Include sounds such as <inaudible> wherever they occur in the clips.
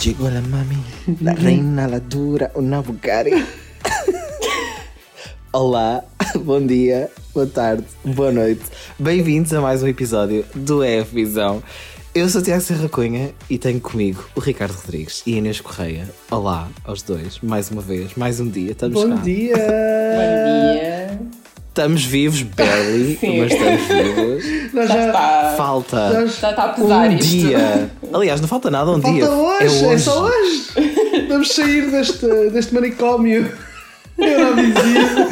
Llegó la mami, la reina, la dura, una Bugatti. <laughs> Olá, bom dia, boa tarde, boa noite. Bem-vindos a mais um episódio do EF Visão. Eu sou o Tiago Serra Cunha e tenho comigo o Ricardo Rodrigues e a Inês Correia. Olá aos dois, mais uma vez, mais um dia. Estamos Bom cá. dia! Bom dia. Estamos vivos, barely, <laughs> Sim. mas estamos vivos. Nós Já já, está. Falta Já está a pesar um isto. dia. Aliás, não falta nada, um Falta dia. hoje, é, só hoje! Vamos sair deste, deste manicômio <laughs> Eurovisivo.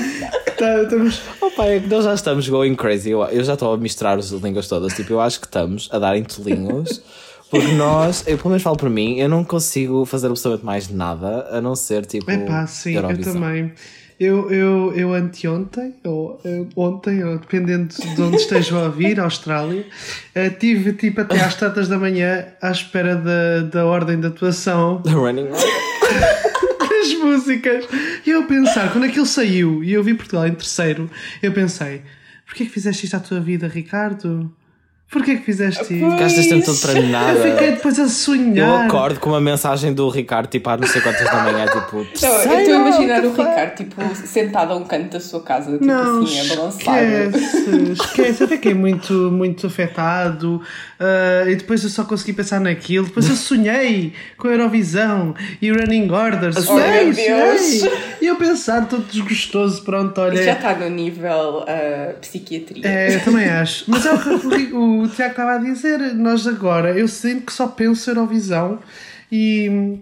Tá, estamos. Opa, é que nós já estamos going crazy. Eu, eu já estou a misturar as línguas todas. Tipo, eu acho que estamos a dar entolinhos. Porque nós, eu pelo menos falo para mim, eu não consigo fazer absolutamente mais nada a não ser tipo. Epá, sim, eu Eurovisão. também. Eu, eu, eu anteontem, ou eu- ontem, ou dependendo de onde estejam a ouvir, <laughs> Austrália, eh, tive tipo até às tantas da manhã à espera da, da ordem de atuação The Running das <laughs> músicas. E eu pensar, quando aquilo saiu e eu vi Portugal em terceiro, eu pensei: porquê que fizeste isto à tua vida, Ricardo? Porquê que fizeste isto? Ficaste este tempo todo para nada. Eu fiquei depois a Eu sonhar. acordo com uma mensagem do Ricardo, tipo, às não sei quantas da manhã, tipo. <laughs> Não, eu estou a "Terceiro, imaginar o what the fuck?" Ricardo tipo, sentado a um canto da sua casa, tipo Não, assim, a balançar. esquece, esquece. Eu fiquei muito, muito afetado ah, e depois eu só consegui pensar naquilo. Depois eu sonhei com a Eurovisão e o Running Order. Sonhei, meu Deus. sonhei. E eu pensar todo desgostoso, pronto, olha. Já está no nível ah, psiquiatria. É, eu também acho. Mas é o que o, o Tiago estava a dizer. Nós agora, eu sinto que só penso Eurovisão e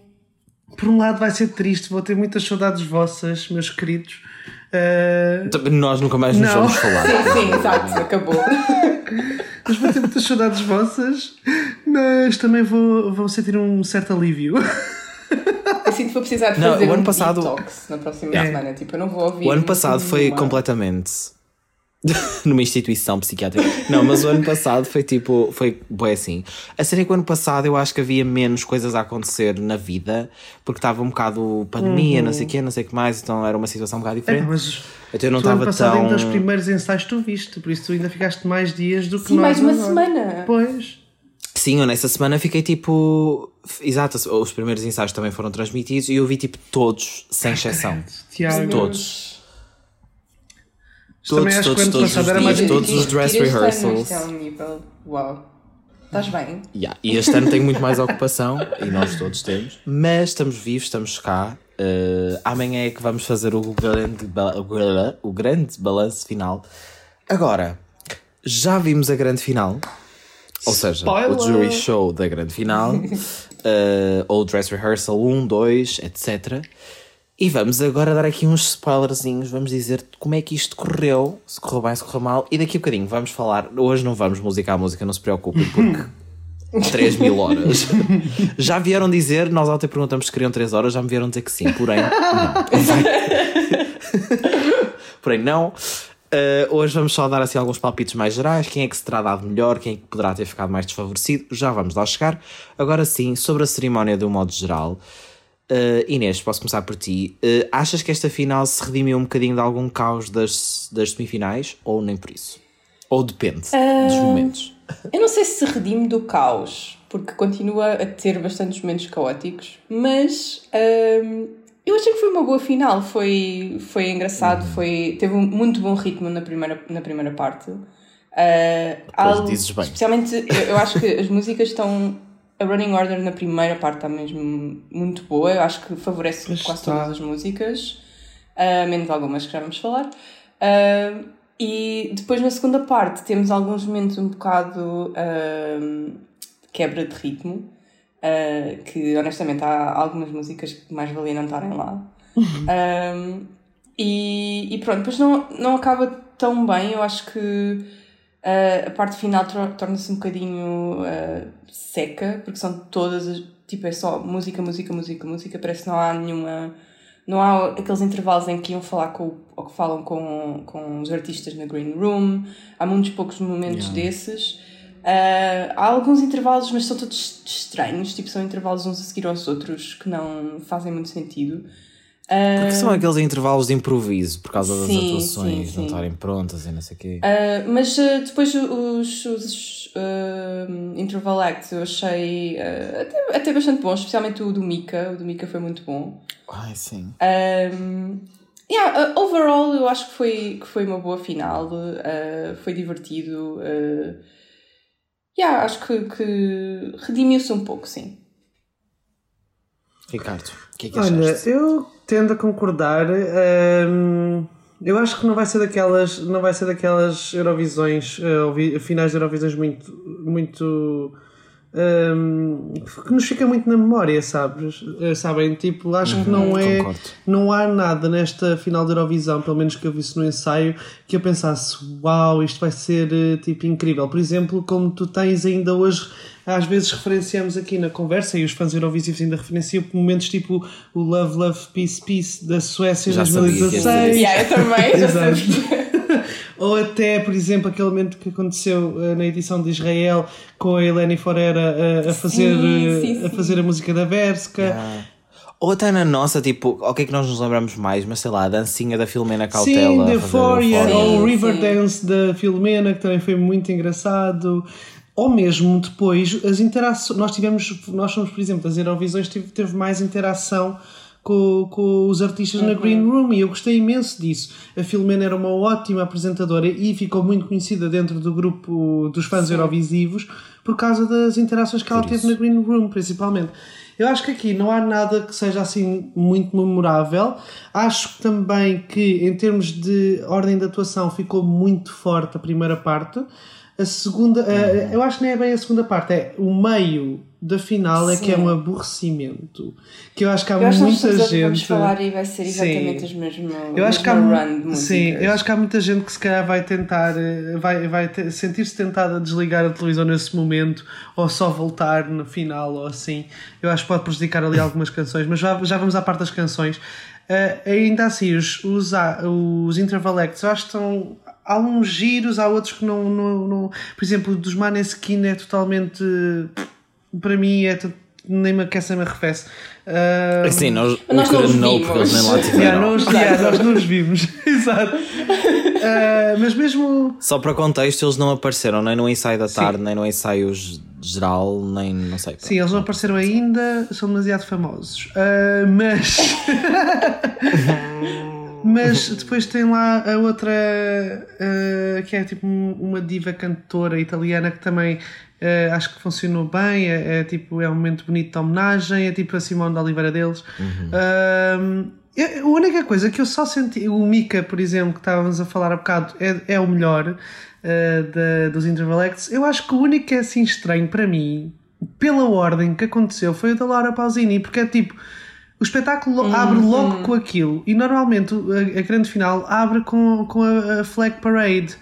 por um lado vai ser triste, vou ter muitas saudades vossas, meus queridos. Ah, Nós nunca mais nos Não. vamos falar. <laughs> Sim, sim, exato, acabou. <laughs> mas vou ter muitas saudades vossas, mas também vou, vou sentir um certo alívio. Assim, vou precisar de Não, fazer o ano um passado- detox na próxima É. semana. Tipo, eu não vou ouvir. O ano passado foi nenhuma. completamente <laughs> numa instituição psiquiátrica. Não, mas o ano passado foi tipo, foi bem assim. A série que o ano passado eu acho que havia menos coisas a acontecer na vida, porque estava um bocado pandemia, não sei o quê, não sei o que mais, então era uma situação um bocado É, diferente. mas Então eu não estava tão. ainda os primeiros ensaios tu viste, por isso tu ainda ficaste mais dias do que Sim, nós mais uma agora. semana. Pois. Sim, eu nessa semana fiquei tipo. Exato, os primeiros ensaios também foram transmitidos e eu vi tipo todos, sem exceção. Tiago. Todos. Todos, todos, todos passado os mais dias, Tira- todos os dress tira este ano, rehearsals. É um nível. Uau. Estás bem? Yeah, E este ano tenho muito mais ocupação e nós todos temos, mas estamos vivos, estamos cá. Uh, amanhã é que vamos fazer o grande, o grande balanço final. Agora, já vimos a grande final, ou seja, Spoiler! o jury show da grande final, uh, <laughs> ou o dress rehearsal 1, 2, etc. E vamos agora dar aqui uns spoilerzinhos, vamos dizer como é que isto correu, se correu bem, se correu mal, e daqui a bocadinho vamos falar. Hoje não vamos musicar a música, não se preocupem, porque <laughs> 3 mil horas. Já vieram dizer, nós ontem perguntamos se queriam 3 horas, já me vieram dizer que sim, porém, não. <laughs> Porém, não. Uh, hoje vamos só dar assim alguns palpites mais gerais. Quem é que se terá dado melhor? Quem é que poderá ter ficado mais desfavorecido? Já vamos lá chegar. Agora sim, sobre a cerimónia de um modo geral. Uh, Inês, posso começar por ti. Uh, achas que esta final se redimiu um bocadinho de algum caos das, das semifinais? Ou nem por isso? Ou depende dos momentos? Eu não sei se se redime do caos, porque continua a ter bastantes momentos caóticos, mas hum, eu achei que foi uma boa final. Foi, foi engraçado, foi, teve um muito bom ritmo na primeira, na primeira parte. Uh, algo- dizes bem. Especialmente, eu, eu acho que as músicas estão. A Running Order na primeira parte está mesmo muito boa. Eu acho que favorece Pois quase está. todas as músicas, uh, menos algumas que já vamos falar. Uh, e depois na segunda parte temos alguns momentos um bocado uh, quebra de ritmo, que honestamente há algumas músicas que mais valia não estarem lá. <laughs> E, e pronto, depois não, não acaba tão bem. Eu acho que uh, a parte final tor- torna-se um bocadinho uh, seca, porque são todas as. Tipo, é só música, música, música, música. Parece que não há nenhuma. Não há aqueles intervalos em que iam falar com, ou que falam com, com os artistas na Green Room. Há muitos poucos momentos Yeah. desses. Uh, há alguns intervalos, mas são todos estranhos, tipo, são intervalos uns a seguir aos outros que não fazem muito sentido. Porque são aqueles intervalos de improviso por causa das Sim, atuações sim, não sim. estarem prontas e não sei o quê. Uh, mas uh, depois os, os uh, interval acts eu achei uh, até, até bastante bons, especialmente o do Mika. O do Mika foi muito bom. Ai, sim. Um, yeah, uh, overall, eu acho que foi, que foi uma boa final. uh, foi divertido. Uh, yeah, acho que, que redimiu-se um pouco, sim. Ricardo, o que é que Olha, achaste? eu tendo a concordar. hum, eu acho que não vai ser daquelas, não vai ser daquelas Eurovisões, ouvi- finais de Eurovisões muito, muito hum, que nos fica muito na memória, sabes? Eh, Sabem, tipo, acho que não é, concordo. não há nada nesta final de Eurovisão, pelo menos que eu visse no ensaio, que eu pensasse, uau, isto vai ser eh, tipo incrível. Por exemplo, como tu tens ainda hoje, às vezes referenciamos aqui na conversa, e os fãs eurovisivos ainda referenciam momentos tipo o Love, Love, Peace, Peace da Suécia em Já sabia que ia dizer 2016. Yeah, eu também. já Exato. <laughs> Ou até, por exemplo, aquele momento que aconteceu eh, na edição de Israel com a Eleni Forera eh, a, fazer, Sim, eh, sim, a sim. fazer a música da Berska. Ah. Ou até na nossa, tipo, o que é que nós nos lembramos mais? Mas sei lá, a dancinha da Filomena Sim, Cautela. The a fazer Euphoria, ou o Sim, Riverdance da Filomena, que também foi muito engraçado. Ou mesmo depois, as interações. Nós tivemos, nós somos, por exemplo, das Eurovisões, teve, teve mais interação com, com os artistas na Green Room e eu gostei imenso disso. A Filomena era uma ótima apresentadora e ficou muito conhecida dentro do grupo dos fãs eurovisivos por causa das interações que ela Por teve isso. na Green Room, principalmente. Eu acho que aqui não há nada que seja assim muito memorável. Acho também que, em termos de ordem de atuação, ficou muito forte a primeira parte. A segunda, eh, eu acho que nem é bem a segunda parte, é o meio da final é que é Sim. um aborrecimento. Que eu acho que há Eu acho que muita vamos gente. falar e vai ser Sim. exatamente as mesmas Eu acho que há, sim, eu acho que há muita gente que se calhar vai tentar, eh, vai, vai sentir-se tentada a desligar a televisão nesse momento ou só voltar no final ou assim. Eu acho que pode prejudicar ali algumas canções, mas já, já vamos à parte das canções. Eh, ainda assim, os, os, os interval acts, eu acho que estão. Há uns giros, há outros que não. não, não por exemplo, o dos Maneskin é totalmente. Para mim, é. Nem me aquece nem me arrefece. Eh, Sim, nós, nós não vimos. porque eles nem lá Yeah, tiveram. nós, Exato. yeah, nós não os vimos. <laughs> Exato. Ah, mas mesmo. Só para contexto, eles não apareceram nem no ensaio da tarde, nem no ensaio geral, nem não sei. Sim, eles não apareceram ainda, são demasiado famosos. Ah, mas. <laughs> mas depois tem lá a outra. ah, que é tipo um- uma diva cantora italiana que também. ah, acho que funcionou bem, é, é tipo, é um momento bonito de homenagem, é tipo a Simone de Oliveira deles. Ah, eu- a única coisa que eu só senti, o Mika, por exemplo, que estávamos a falar há bocado, é, é o melhor uh, da- dos Interval Acts. Eu acho que o único que é assim estranho para mim, pela ordem que aconteceu, foi o da Laura Pausini, porque é tipo. O espetáculo lo- abre logo com aquilo e normalmente a, a grande final abre com, com a, a Flag Parade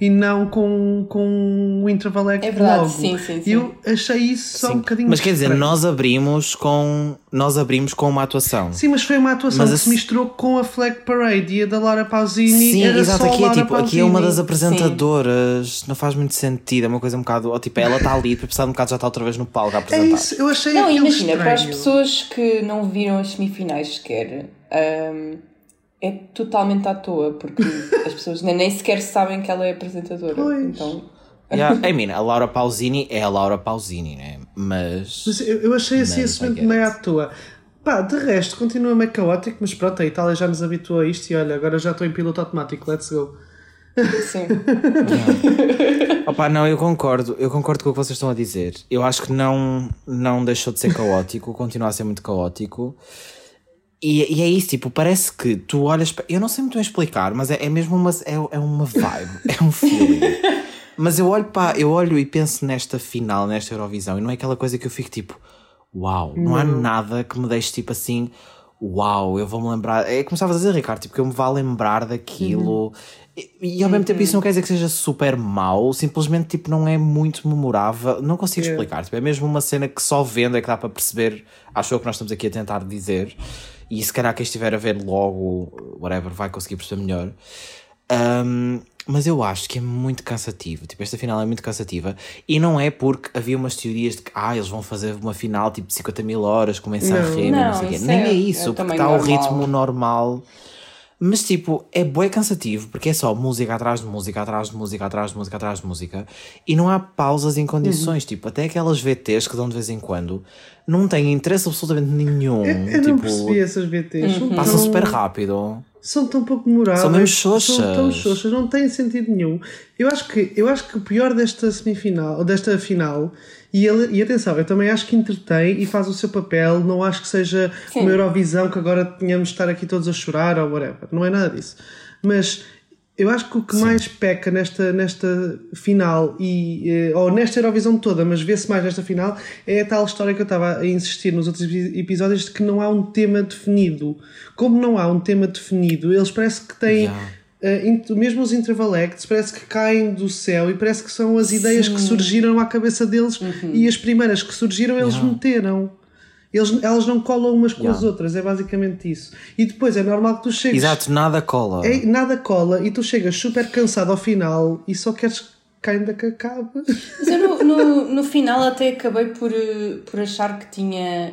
e não com, com o Interval Act É verdade, logo. sim, sim, sim. eu achei isso só um Sim. bocadinho Mas quer dizer, estranho. nós abrimos com nós abrimos com uma atuação. Sim, mas foi uma atuação Mas que a- se misturou com a Flag Parade e a da Laura Pausini Sim, era exato, só aqui é Laura tipo, aqui é uma das apresentadoras, não faz muito sentido, é uma coisa um bocado, ó, tipo, ela está ali, depois passado um bocado já está outra vez no palco a É apresentar. isso, eu achei Não, aquilo imagina, para as estranho. pessoas que não viram as semifinais sequer, hum, é totalmente à toa, porque <laughs> as pessoas nem, nem sequer sabem que ela é apresentadora. Pois. Então, Yeah, I mean, a Laura Pausini é a Laura Pausini, né? Mas. Mas eu, eu achei assim esse momento meio à toa. Pá, de resto, continua meio caótico, mas pronto, a Itália já nos habituou a isto e olha, agora já estou em piloto automático, let's go. sim. <laughs> Opa, não, eu concordo, eu concordo com o que vocês estão a dizer. Eu acho que não, não deixou de ser caótico, continua a ser muito caótico. E, e é isso, tipo, parece que tu olhas para. Eu não sei muito bem explicar, mas é, é mesmo uma, é, é uma vibe, é um feeling. <laughs> Mas eu olho para, eu olho e penso nesta final, nesta Eurovisão, e não é aquela coisa que eu fico tipo, uau, não, há nada que me deixe tipo assim, uau, eu vou-me lembrar. É como estavas a dizer, Ricardo, tipo, que eu me vá lembrar daquilo. E, e ao mesmo tempo isso não quer dizer que seja super mau, simplesmente tipo, não é muito memorável. Não consigo explicar. Tipo, é mesmo uma cena que só vendo é que dá para perceber. Acho eu que nós estamos aqui a tentar dizer. E se calhar quem estiver a ver logo, whatever, vai conseguir perceber melhor. Um, mas eu acho que é muito cansativo. Tipo, esta final é muito cansativa. E não é porque havia umas teorias de que ah, eles vão fazer uma final tipo de 50 mil horas, com mensagem Não. não, Não, sei o quê. Nem é- é isso, é porque está o ritmo normal. Mas tipo, é bué cansativo porque é só música atrás de música, atrás de música, atrás de música, atrás de música e não há pausas em condições. Tipo, até aquelas VTs que dão de vez em quando não têm interesse absolutamente nenhum. Eu, eu tipo, não percebi essas BTs. São passa super rápido. São tão pouco demoradas. São mesmo xoxas. São tão xoxas, não têm sentido nenhum. Eu acho que, eu acho que o pior desta semifinal, ou desta final, e, ele, e atenção, eu também acho que entretém e faz o seu papel, não acho que seja Sim. uma Eurovisão que agora tenhamos de estar aqui todos a chorar ou whatever. Não é nada disso. Mas eu acho que o que mais peca nesta, nesta final, e, eh, ou nesta Eurovisão toda, mas vê-se mais nesta final, é a tal história que eu estava a insistir nos outros epi- episódios de que não há um tema definido. Como não há um tema definido, eles parece que têm. Yeah. int- mesmo os interval acts parece que caem do céu e parece que são as ideias que surgiram à cabeça deles e as primeiras que surgiram eles Yeah. meteram. Eles, elas não colam umas com as Yeah. outras, é basicamente isso. E depois é normal que tu chegues. Exato, nada cola. É, nada cola e tu chegas super cansado ao final e só queres que ainda que acabe. Mas eu no, no, no final até acabei por, eh, por achar que tinha.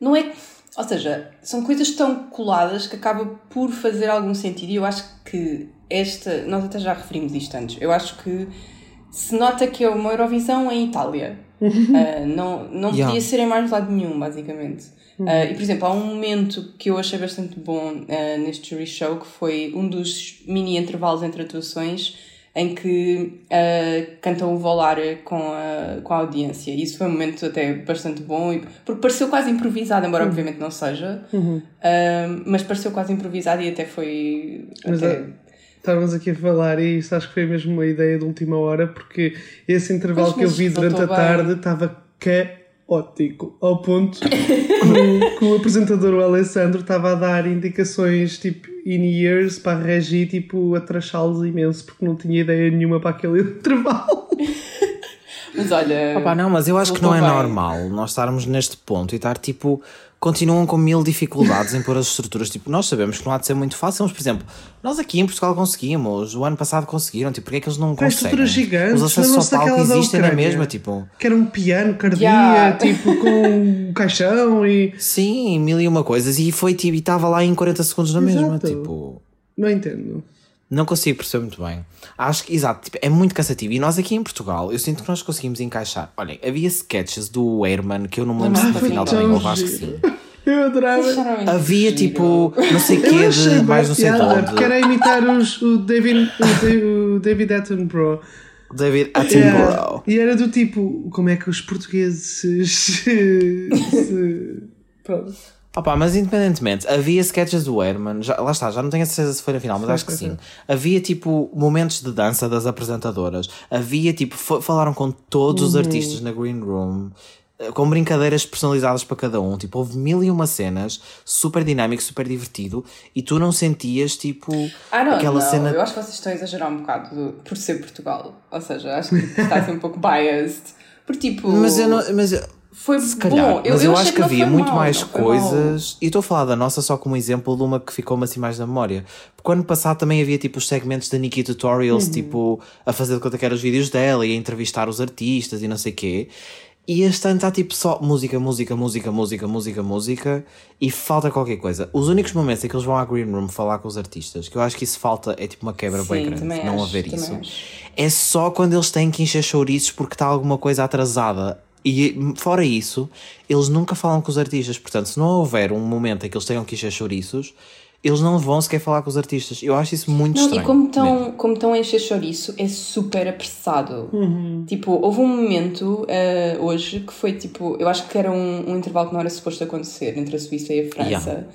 Não é. Ou seja, são coisas tão coladas que acaba por fazer algum sentido. E eu acho que esta. Nós até já referimos isto antes. Eu acho que se nota que é uma Eurovisão em Itália. Ah, não não Yeah. podia ser em mais lado nenhum, basicamente. Ah, e por exemplo, há um momento que eu achei bastante bom ah, neste jury show que foi um dos mini intervalos entre atuações em que cantam o Volare com a, com a audiência. E isso foi um momento até bastante bom, e- porque pareceu quase improvisado, embora obviamente não seja, mas pareceu quase improvisado e até foi. Mas até- é- Estávamos aqui a falar e isso acho que foi mesmo uma ideia de última hora porque esse intervalo que eu vi durante a tarde estava caótico ao ponto que, que o apresentador o Alessandro estava a dar indicações tipo in ears para a Regi tipo a trachá-los imenso porque não tinha ideia nenhuma para aquele <laughs> intervalo Mas olha. Opa, não, mas eu acho que não é normal nós estarmos neste ponto e estar tipo. Continuam com mil dificuldades em pôr as estruturas. Tipo, nós sabemos que não há de ser muito fácil, mas, por exemplo, nós aqui em Portugal conseguimos, o ano passado conseguiram. Tipo, porque é que eles não conseguem? estruturas gigantes, Os acessos ao palco existem na Ucrânia? mesma, tipo. que era um piano cardia Yeah. tipo com <laughs> um caixão e Sim, mil e uma coisas. E foi tipo, e estava lá em 40 segundos na mesma. Exato. Tipo. não entendo Não consigo perceber muito bem. Acho que, exato, tipo, é muito cansativo. E nós aqui em Portugal, eu sinto que nós conseguimos encaixar. Olhem, havia sketches do Herman que eu não me lembro se Ah, na foi final acho que giro. sim. <laughs> eu adorava Havia giro? tipo, não sei quê de mais não sei piada, onde. imitar os, o, David, o, Da- David Attenborough. David Yeah. Attenborough. E era do tipo, como é que os portugueses se... se- <laughs> Pronto. Opa, mas independentemente, havia sketches do Herman, já, lá está, já não tenho a certeza se foi na final, mas Foi, acho que foi, sim. Havia tipo momentos de dança das apresentadoras, havia tipo, fa- falaram com todos os Uhum. artistas na Green Room, eh, com brincadeiras personalizadas para cada um, tipo, houve mil e uma cenas, super dinâmico, super divertido, e tu não sentias tipo Ah, não, aquela não. cena. Eu acho que vocês estão a exagerar um bocado do- por ser Portugal. Ou seja, acho que está a ser um pouco biased. Porque, tipo. Mas eu não. Mas eu- Foi Se calhar, bom. mas eu, achei acho que havia muito mau, mais coisas. E estou a falar da nossa só como exemplo de uma que ficou-me assim mais na memória. Porque ano passado também havia tipo os segmentos da Nikki Tutorials, Uhum. tipo a fazer de conta que eram os vídeos dela e a entrevistar os artistas e não sei o quê. E este ano está tipo só música, música, música, música, música, música e falta qualquer coisa. Os únicos momentos em que eles vão à Green Room falar com os artistas, que eu acho que isso falta, é tipo uma quebra bem Sim, grande, também não acho, haver isso. acho. É só quando eles têm que encher chouriços porque está alguma coisa atrasada. E fora isso, eles nunca falam com os artistas. Portanto, se não houver um momento em que eles tenham que encher chouriços, eles não vão sequer falar com os artistas. Eu acho isso muito Não, estranho. e como estão, como estão a encher chouriço, é super apressado. Tipo, houve um momento eh, hoje que foi tipo, eu acho que era um, um intervalo que não era suposto acontecer entre a Suíça e a França. Yeah.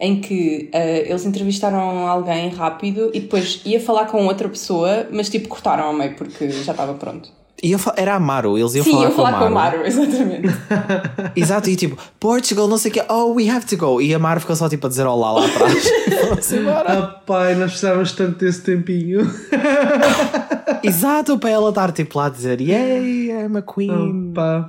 Em que eh, eles entrevistaram alguém rápido e depois ia falar com outra pessoa, mas tipo cortaram ao meio porque já estava pronto. Ia fa- Era Amaro, eles iam Sim, falar, ia com, falar a com Amaro. Maro, <laughs> exatamente. Exato, e tipo, Portugal, não sei o quê, oh, we have to go. E a Amaro ficou só tipo a dizer olá lá atrás. <laughs> Vamos embora. Ah, pai, nós precisávamos tanto desse tempinho. <laughs> Exato, para ela estar tipo lá a dizer, yay, I'm a queen. Ah, pá.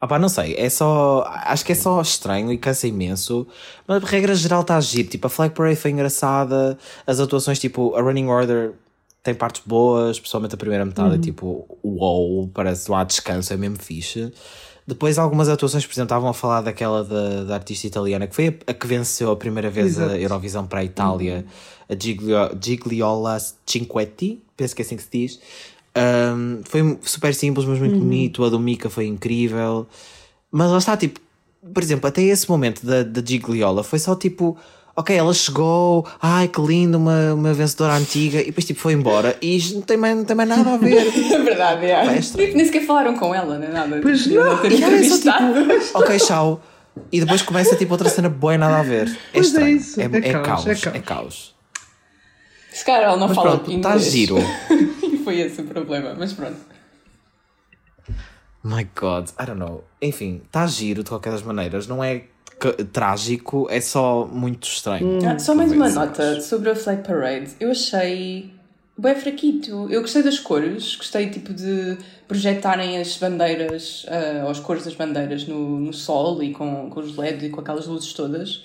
Ah pá, não sei, é só. Acho que é só estranho e cansa imenso. Mas regra geral está a agir. Tipo, a Flag Parade foi engraçada. As atuações, tipo, a Running Order tem partes boas, principalmente a primeira metade é tipo, uou, parece lá descanso, é mesmo fixe. Depois algumas atuações, por exemplo, estavam a falar daquela da, da artista italiana que foi a, a que venceu a primeira vez Exato. a Eurovisão para a Itália, a Giglio, Gigliola Cinquetti, penso que é assim que se diz. Um, foi super simples, mas muito bonito. A do Mika foi incrível. Mas lá está, tipo, por exemplo, até esse momento da, da Gigliola foi só tipo, ok, ela chegou, ai que lindo, uma, uma vencedora antiga, e depois tipo foi embora e isto não tem mais, não tem mais nada a ver. <laughs> É verdade, é. é estranho. Nem sequer falaram com ela, nem nada. Pois não. ter E é só tipo, <laughs> ok, tchau. E depois começa tipo outra cena boa nada a ver. É Pois é estranho. isso, É, é é caos, caos, é é caos. caos. Se calhar ela não Mas fala pronto, inglês. está giro. <laughs> e foi esse o problema, mas pronto. My God, I don't know. Enfim, está giro de qualquer das maneiras. Não é trágico, é só muito estranho. Ah, só mais uma Talvez, nota sobre a Flag Parade. Eu achei bem fraquito. Eu gostei das cores, gostei tipo de projetarem as bandeiras, ah, as cores das bandeiras no, no sol e com, com os LEDs e com aquelas luzes todas.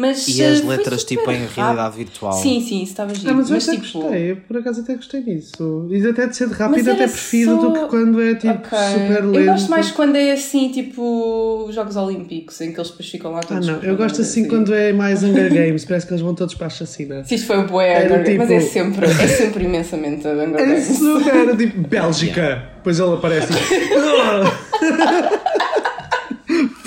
Mas, E as ah, foi letras super tipo em realidade virtual. Sim, sim, isso estava giro. Ah, mas eu mas até tipo. gostei, eu por acaso até gostei disso. E até de ser rápido, Mas até prefiro só- do que quando é tipo Ok. super lento. Eu gosto mais quando é assim, tipo, os Jogos Olímpicos, em que eles depois ficam lá Ah, todos. não, com as eu gosto assim e- quando é mais <laughs> Hunger Games, parece que eles vão todos para a chacina. Se isto foi o bué, Era Games, mas é tipo- sempre, é sempre imensamente Hunger É Games. super, era tipo <laughs> Bélgica. Depois ele aparece e. <laughs>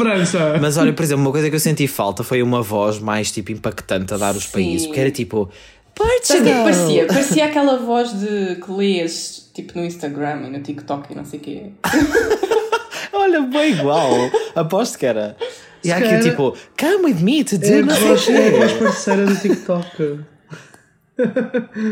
França. Mas olha, por exemplo, uma coisa que eu senti falta foi uma voz mais tipo impactante a dar os Sim. países, porque era tipo que é Portugal. parecia? Parecia aquela voz de que lês tipo no Instagram e no TikTok e não sei o quê. <laughs> Olha, bem igual. Aposto que era. E há aqui tipo, come with me to É do a não sei é a voz parceira do TikTok.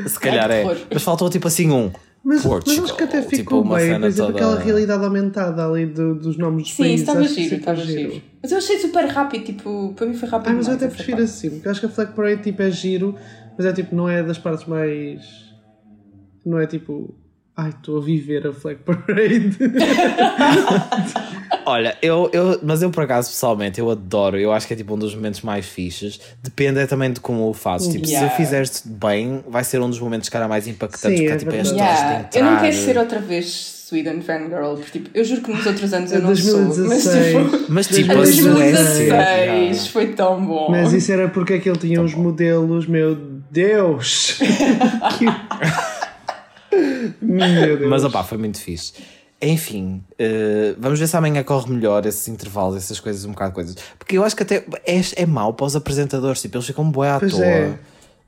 Se calhar é. Mas faltou tipo assim um. Mas, mas acho que até Tipo, ficou uma bem, por exemplo, toda- aquela realidade aumentada ali do- dos nomes dos Sim, países. estava acho que giro, estava giro. Mas eu achei super rápido, tipo, para mim foi rápido. Ah, mas eu demais até essa prefiro parte. assim, porque eu acho que a Flag Parade tipo, é giro, mas é tipo, não é das partes mais. Não é tipo. Ai, estou a viver a Flag Parade. <laughs> <laughs> Olha, eu, eu, mas eu por acaso pessoalmente eu adoro, eu acho que é tipo um dos momentos mais fixes. Depende é também de como o fazes. Tipo, Yeah. se fizeres bem, vai ser um dos momentos cara mais impactantes, Sim, porque é há, tipo, história Yeah. de Eu não entrar. quero ser outra vez Sweden Fangirl, porque tipo, eu juro que nos outros anos eu É não sou. Mas 2016. tipo, Mas tipo, a 2016, Suécia. 2016 yeah. foi tão bom. mas isso era porque aquele tinha uns modelos, meu Deus! <laughs> <laughs> meu Deus. Mas opá, foi muito fixe. Enfim, eh, vamos ver se amanhã corre melhor esses intervalos, essas coisas, um bocado de coisas. Porque eu acho que até é, é mau para os apresentadores, tipo, eles ficam bué à Pois toa. é.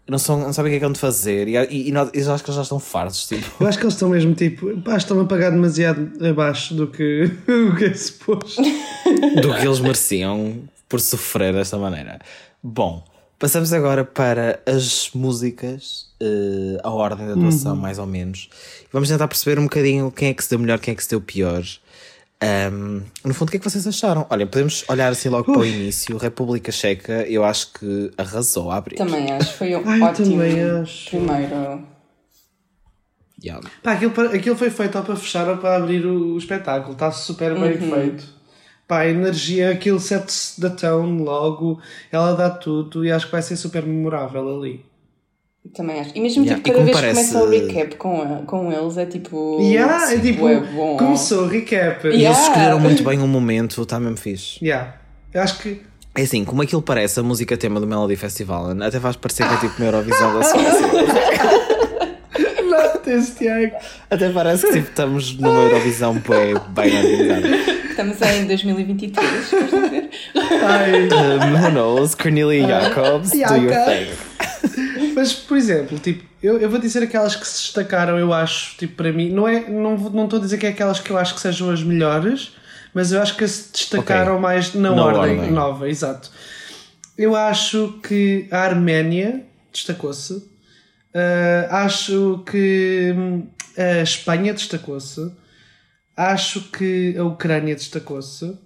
Não, são, não sabem o que é que de fazer e, e, e eu acho que eles já estão fartos, tipo. Eu acho que eles estão mesmo tipo, pá, estão a pagar demasiado abaixo do que, <laughs> o que é suposto. do que eles mereciam por sofrer desta maneira. Bom, passamos agora para as músicas, eh, a ordem da atuação, mais ou menos. Vamos tentar perceber um bocadinho quem é que se deu melhor, quem é que se deu pior. Ahm, no fundo, o que é que vocês acharam? Olha, podemos olhar assim logo para o início. República Checa, eu acho que arrasou a abrir. Também acho, foi um Ai, ótimo primeiro. Yeah. Pá, aquilo, aquilo foi feito ou para fechar ou para abrir o, o espetáculo. Está super bem feito. Pá, a energia, aquilo sete-se da tone logo, ela dá tudo e acho que vai ser super memorável ali. Também acho. E mesmo Yeah, tipo, cada vez parece- que começa o recap com, com eles, é tipo. Yeah, é tipo, é bom. começou o recap. E eles Yeah. escolheram muito bem o momento, está mesmo fixe. Yeah. Eu acho que É assim, como aquilo parece a música tema do Melody Festival, até faz parecer que é tipo uma Eurovisão <laughs> da Suécia. This, Tiago. Até parece que tipo, estamos numa Eurovisão bem, bem organizada. Estamos em 2023, queres dizer? Ai. Um, who knows? Cornelia Jacobs, do your thing. <laughs> Mas, por exemplo, tipo, eu, eu vou dizer aquelas que se destacaram, eu acho, tipo, para mim, não é, não vou- não estou a dizer que é aquelas que eu acho que sejam as melhores, mas eu acho que se destacaram Ok. mais na, Na ordem, ordem. nova, exato. Eu acho que a Arménia destacou-se. Ah, acho que hum, a Espanha destacou-se. Acho que a Ucrânia destacou-se.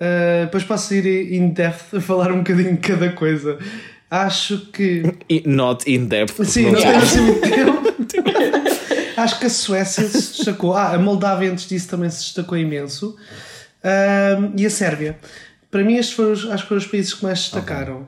Ah, depois posso ir in depth a falar um bocadinho de cada coisa. Acho que. Not in depth. Sim, não tenho assim muito tempo. Acho que a Suécia se destacou. Ah, a Moldávia antes disso também se destacou imenso. Uh, e a Sérvia. Para mim, estes foram, os- acho que foram os países que mais destacaram.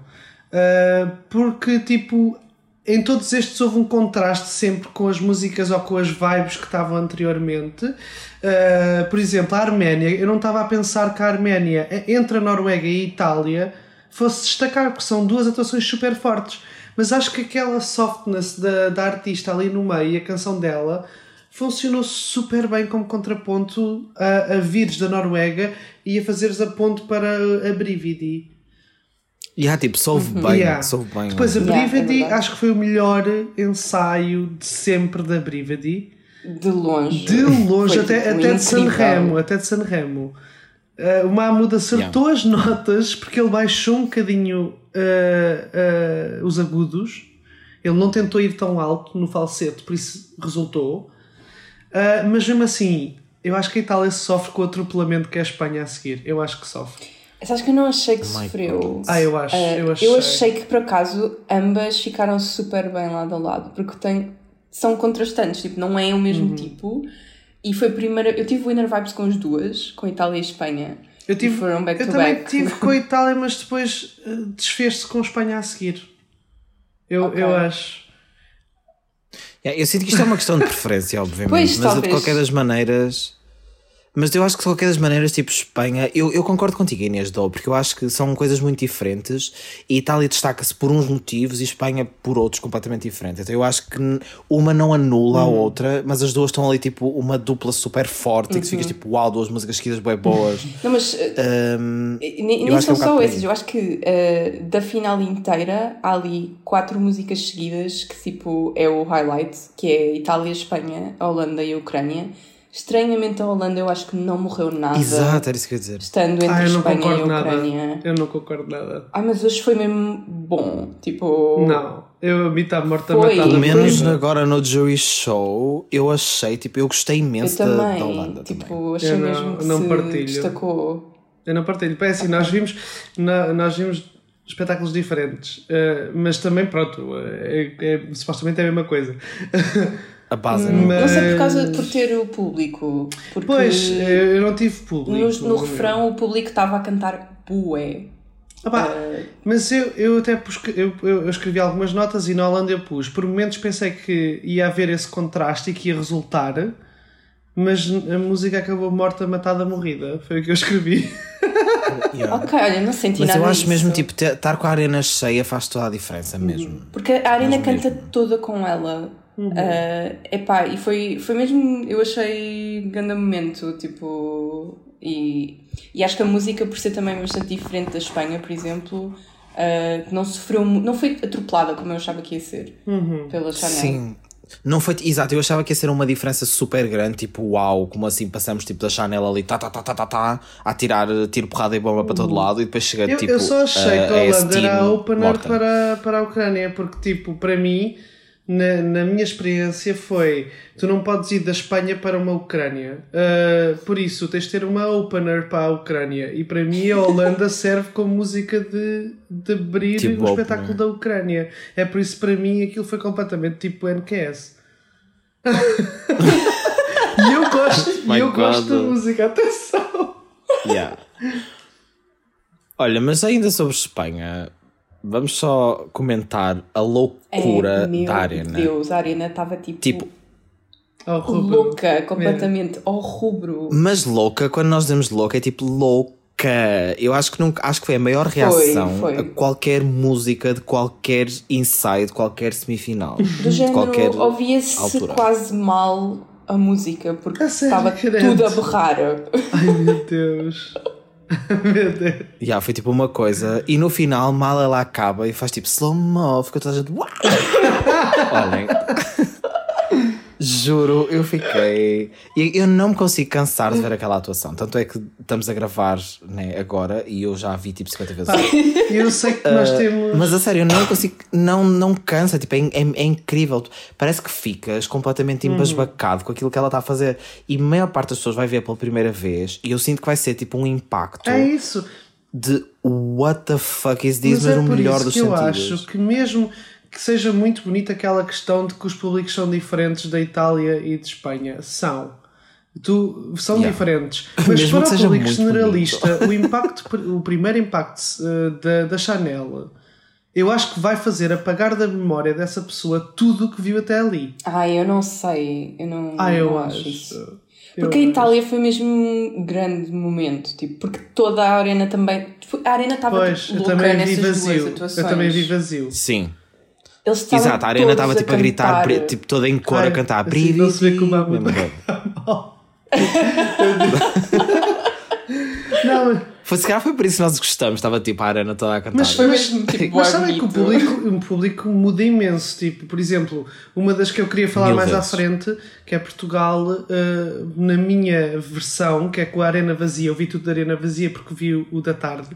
Uh, porque, tipo, em todos estes houve um contraste sempre com as músicas ou com as vibes que estavam anteriormente. Uh, por exemplo, a Arménia, eu não estava a pensar que a Arménia, eh, entre a Noruega e a Itália, fosse destacar, porque são duas atuações super fortes. Mas acho que aquela softness da, da artista ali no meio e a canção dela funcionou super bem como contraponto a, a vires da Noruega e a fazeres a ponte para a Brividi. E há tipo, bem, Uhum. Yeah. soube bem. Depois a Yeah, é acho que foi o melhor ensaio de sempre da Brividi. De longe. De longe, Foi, até, tipo, até de incrível. Sanremo, até de Sanremo. Uh, o Mahmoud acertou as notas porque ele baixou um bocadinho uh, uh, os agudos. Ele não tentou ir tão alto no falsete, por isso resultou. Uh, mas mesmo assim, eu acho que a Itália sofre com o atropelamento que é a Espanha a seguir. Eu acho que sofre. Sabes que eu não achei que My sofreu. Ah, eu acho, Ah, eu achei. eu achei que por acaso ambas ficaram super bem lado a lado, porque tem, são contrastantes, tipo, não é o mesmo Uhum. tipo. E foi a primeira. Eu tive Winner Vibes com as duas, com a Itália e a Espanha. Eu, tive, foram back eu to também back. tive com a <laughs> Itália, mas depois uh, desfez-se com a Espanha a seguir. Eu, Ok. eu acho. Yeah, eu sinto que isto é uma questão de preferência, obviamente. Pois, mas eu, de talvez. qualquer das maneiras. Mas eu acho que de qualquer das maneiras, tipo Espanha, eu, eu concordo contigo, Inês Dou, porque eu acho que são coisas muito diferentes e Itália destaca-se por uns motivos e Espanha por outros completamente diferentes. Então eu acho que uma não anula a Uhum. outra, mas as duas estão ali tipo uma dupla super forte e que tu Uhum. ficas tipo, uau, duas músicas seguidas bem boas. <laughs> Não, mas uh, Um, E Nem, é são um só esses, eu acho que eh, da final inteira há ali quatro músicas seguidas que tipo é o highlight, que é Itália, Espanha, Holanda e Ucrânia. Estranhamente a Holanda eu acho que não morreu nada exato, era isso que eu ia dizer. estando entre Ah, eu não Espanha e concordo a nada. Ucrânia. Eu não concordo nada. Ah, mas hoje foi mesmo bom, tipo... Não, eu a mim está morta Foi. matada. Foi. menos agora no Jury Show, eu achei, tipo, eu gostei Eu imenso da, também, da Holanda. tipo, também. achei Eu não- mesmo que não se partilho. destacou. Eu não partilho. Pá, é assim, nós vimos, na- nós vimos espetáculos diferentes, eh, mas também, pronto, é, é- supostamente é a mesma coisa. <laughs> A base é Mas- Não sei por causa por ter o público, porque Pois, eh, eu não tive público. no, no refrão o público estava a cantar bué. Ah pá, Eh, Mas eu, eu até pus, eu, eu, escrevi algumas notas e na Holanda eu pus. Por momentos pensei que ia haver esse contraste e que ia resultar, mas a música acabou morta, matada, morrida. Foi o que eu escrevi. <laughs> Yeah. Ok, olha, não senti Mas nada eu acho disso. mesmo, tipo, estar com a arena cheia faz toda a diferença mesmo. Porque a Arena Mas canta mesmo. toda com ela. Eh, epá, e foi, foi mesmo. Eu achei grande momento, tipo. E, e acho que a música, por ser também bastante diferente da Espanha, por exemplo, eh, não sofreu. Não foi atropelada como eu achava que ia ser pela Chanel. Sim. Não foi, exato, eu achava que ia ser uma diferença super grande, tipo, uau, como assim passamos tipo da Chanel ali, tá, tá, tá, tá, tá, tá, a tirar tiro, porrada e bomba para todo lado e depois chega Eu, tipo. eu só achei a- que a Holanda era a opener para, para a Ucrânia, porque, tipo, para mim, na, na minha experiência, foi: tu não podes ir da Espanha para uma Ucrânia, Ah, por isso tens de ter uma opener para a Ucrânia, e para mim a Holanda <laughs> serve como música de, de abrir Tipo o opener. espetáculo da Ucrânia. É por isso, para mim, aquilo foi completamente tipo NQS. <laughs> e eu gosto, My eu gosto da God. música, atenção! Yeah. Olha, mas ainda sobre Espanha, vamos só comentar a loucura É, meu da arena. Deus, a Arena estava tipo. Tipo, Oh, louca, completamente ao rubro. Mas louca, quando nós dizemos louca, é tipo louca. Eu acho que, nunca, acho que foi a maior reação foi. a qualquer música de qualquer ensaio, de qualquer semifinal. Do de género, qualquer ouvia-se quase mal a música, porque estava tudo a berrar. Ai meu Deus. <laughs> <laughs> meu Deus. Yeah, foi tipo uma coisa. E no final, mal ela acaba e faz tipo slow-mo, fica toda a gente. "Uau!" Olhem. <laughs> Juro, eu fiquei. e Eu não me consigo cansar de ver aquela atuação. Tanto é que estamos a gravar né, agora e eu já a vi tipo 50 vezes. Eu sei que nós temos. Mas a sério, eu não consigo, não, não cansa, tipo, é, é, é incrível. Parece que ficas completamente embasbacado com aquilo que ela está a fazer. E a maior parte das pessoas vai ver pela primeira vez e eu sinto que vai ser tipo um impacto É isso. de what the fuck is this, Mas mas, é o melhor dos que eu sentidos. acho que mesmo que seja muito bonita aquela questão de que os públicos são diferentes da Itália e de Espanha. São. Tu, são Yeah. diferentes. <laughs> Mas Mesmo para o público generalista, o impacto, o primeiro impacto eh, da, da Chanel, eu acho que vai fazer apagar da memória dessa pessoa tudo o que viu até ali. Ai, eu não sei. Eu não, Ah, eu não acho. isso. eu Porque a acho. Itália foi mesmo um grande momento, tipo, porque toda a arena também. tipo, A arena estava Pois, tipo, eu louca também vi vazio. Eu também vi vazio. Sim. Eles estavam Exato, a arena estava tipo a gritar, tipo toda em cor Ai, a cantar. assim, não se vê que o Mahmoud. Não, Foi, se calhar foi por isso que nós gostamos, estava tipo a arena toda a cantar. mas, Foi mas, mesmo, tipo, mas bué sabem que o público, o público muda imenso. Tipo, por exemplo, uma das que eu queria falar Mil mais à frente, que é Portugal, eh, na minha versão, que é com a arena vazia, eu vi tudo da arena vazia porque vi o, o da tarde,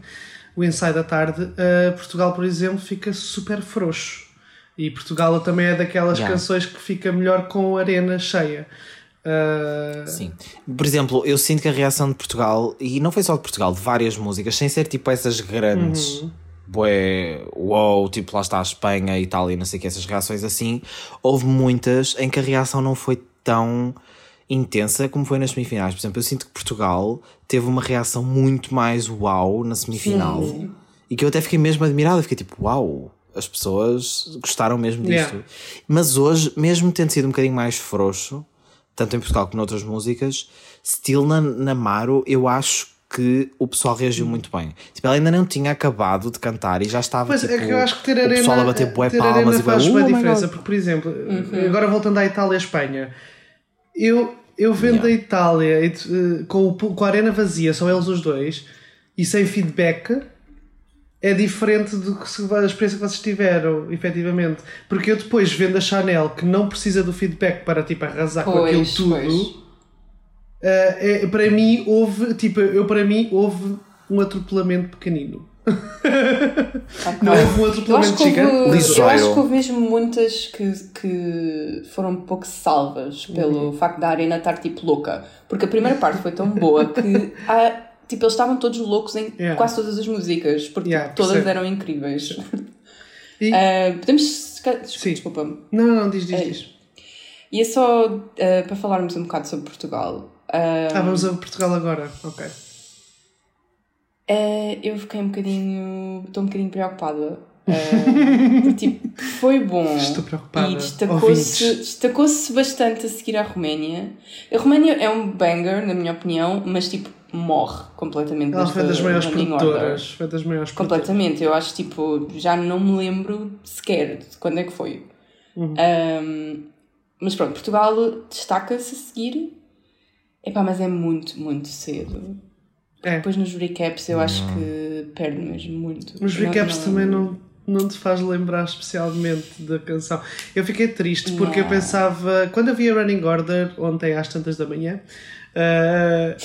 o ensaio da tarde. eh, Portugal, por exemplo, fica super frouxo. E Portugal também é daquelas Yeah. canções que fica melhor com a arena cheia. Eh, Sim. Por exemplo, eu sinto que a reação de Portugal, e não foi só de Portugal, de várias músicas, sem ser tipo essas grandes. Bué, uou, tipo lá está a Espanha, Itália, não sei o que, essas reações assim. Houve muitas em que a reação não foi tão intensa como foi nas semifinais. Por exemplo, eu sinto que Portugal teve uma reação muito mais uau na semifinal e que eu até fiquei mesmo admirado. Eu fiquei tipo, uau, as pessoas gostaram mesmo disto. Yeah. Mas hoje, mesmo tendo sido um bocadinho mais frouxo, tanto em Portugal como noutras músicas, still na, na Maro, eu acho que o pessoal reagiu muito bem. Tipo, ela ainda não tinha acabado de cantar e já estava Pois tipo, é que eu acho que ter o arena, pessoal a bater bué ter palmas e faz "Uh, uma oh diferença, God." porque, por exemplo, Uhum. agora voltando à Itália e Espanha, eu, eu vendo Yeah. a Itália eh, com, com a arena vazia, só eles os dois, e sem feedback, é diferente do que se- a experiência que vocês tiveram, efetivamente. Porque eu depois vendo a Chanel, que não precisa do feedback para tipo arrasar com aquilo Pois, tudo. pois. eh, é- para mim houve tipo eu para mim houve um atropelamento pequenino não houve um Eu acho, atropelamento que houve, gigante acho que houve mesmo muitas que, que foram um pouco salvas pelo Uhum. facto da arena estar tipo louca. Porque a primeira parte foi tão boa que há- tipo, eles estavam todos loucos em Yeah. quase todas as músicas, porque Yeah, tipo, todas eram incríveis. <laughs> E- Ah, podemos. Desculpa, desculpa. não não diz diz É. diz E é só ah, para falarmos um bocado sobre Portugal. Ah, ah vamos a Portugal agora ok eu fiquei um bocadinho. Estou um bocadinho preocupada. <laughs> Porque, tipo, foi bom. Estou preocupada. E destacou-se destacou bastante a seguir à Roménia. A Roménia é um banger, na minha opinião, mas tipo, morre completamente ela foi das maiores produtoras foi das maiores produtoras Completamente. Eu acho tipo, já não me lembro sequer de quando é que foi. Uhum. Um, mas pronto, Portugal destaca-se a seguir. Epá, mas é muito, muito cedo. é Depois nos recaps eu acho que perde mesmo muito. os Não- recaps também não não te faz lembrar especialmente da canção. Eu fiquei triste porque eu Não. pensava, quando eu vi a Running Order ontem às tantas da manhã, eh,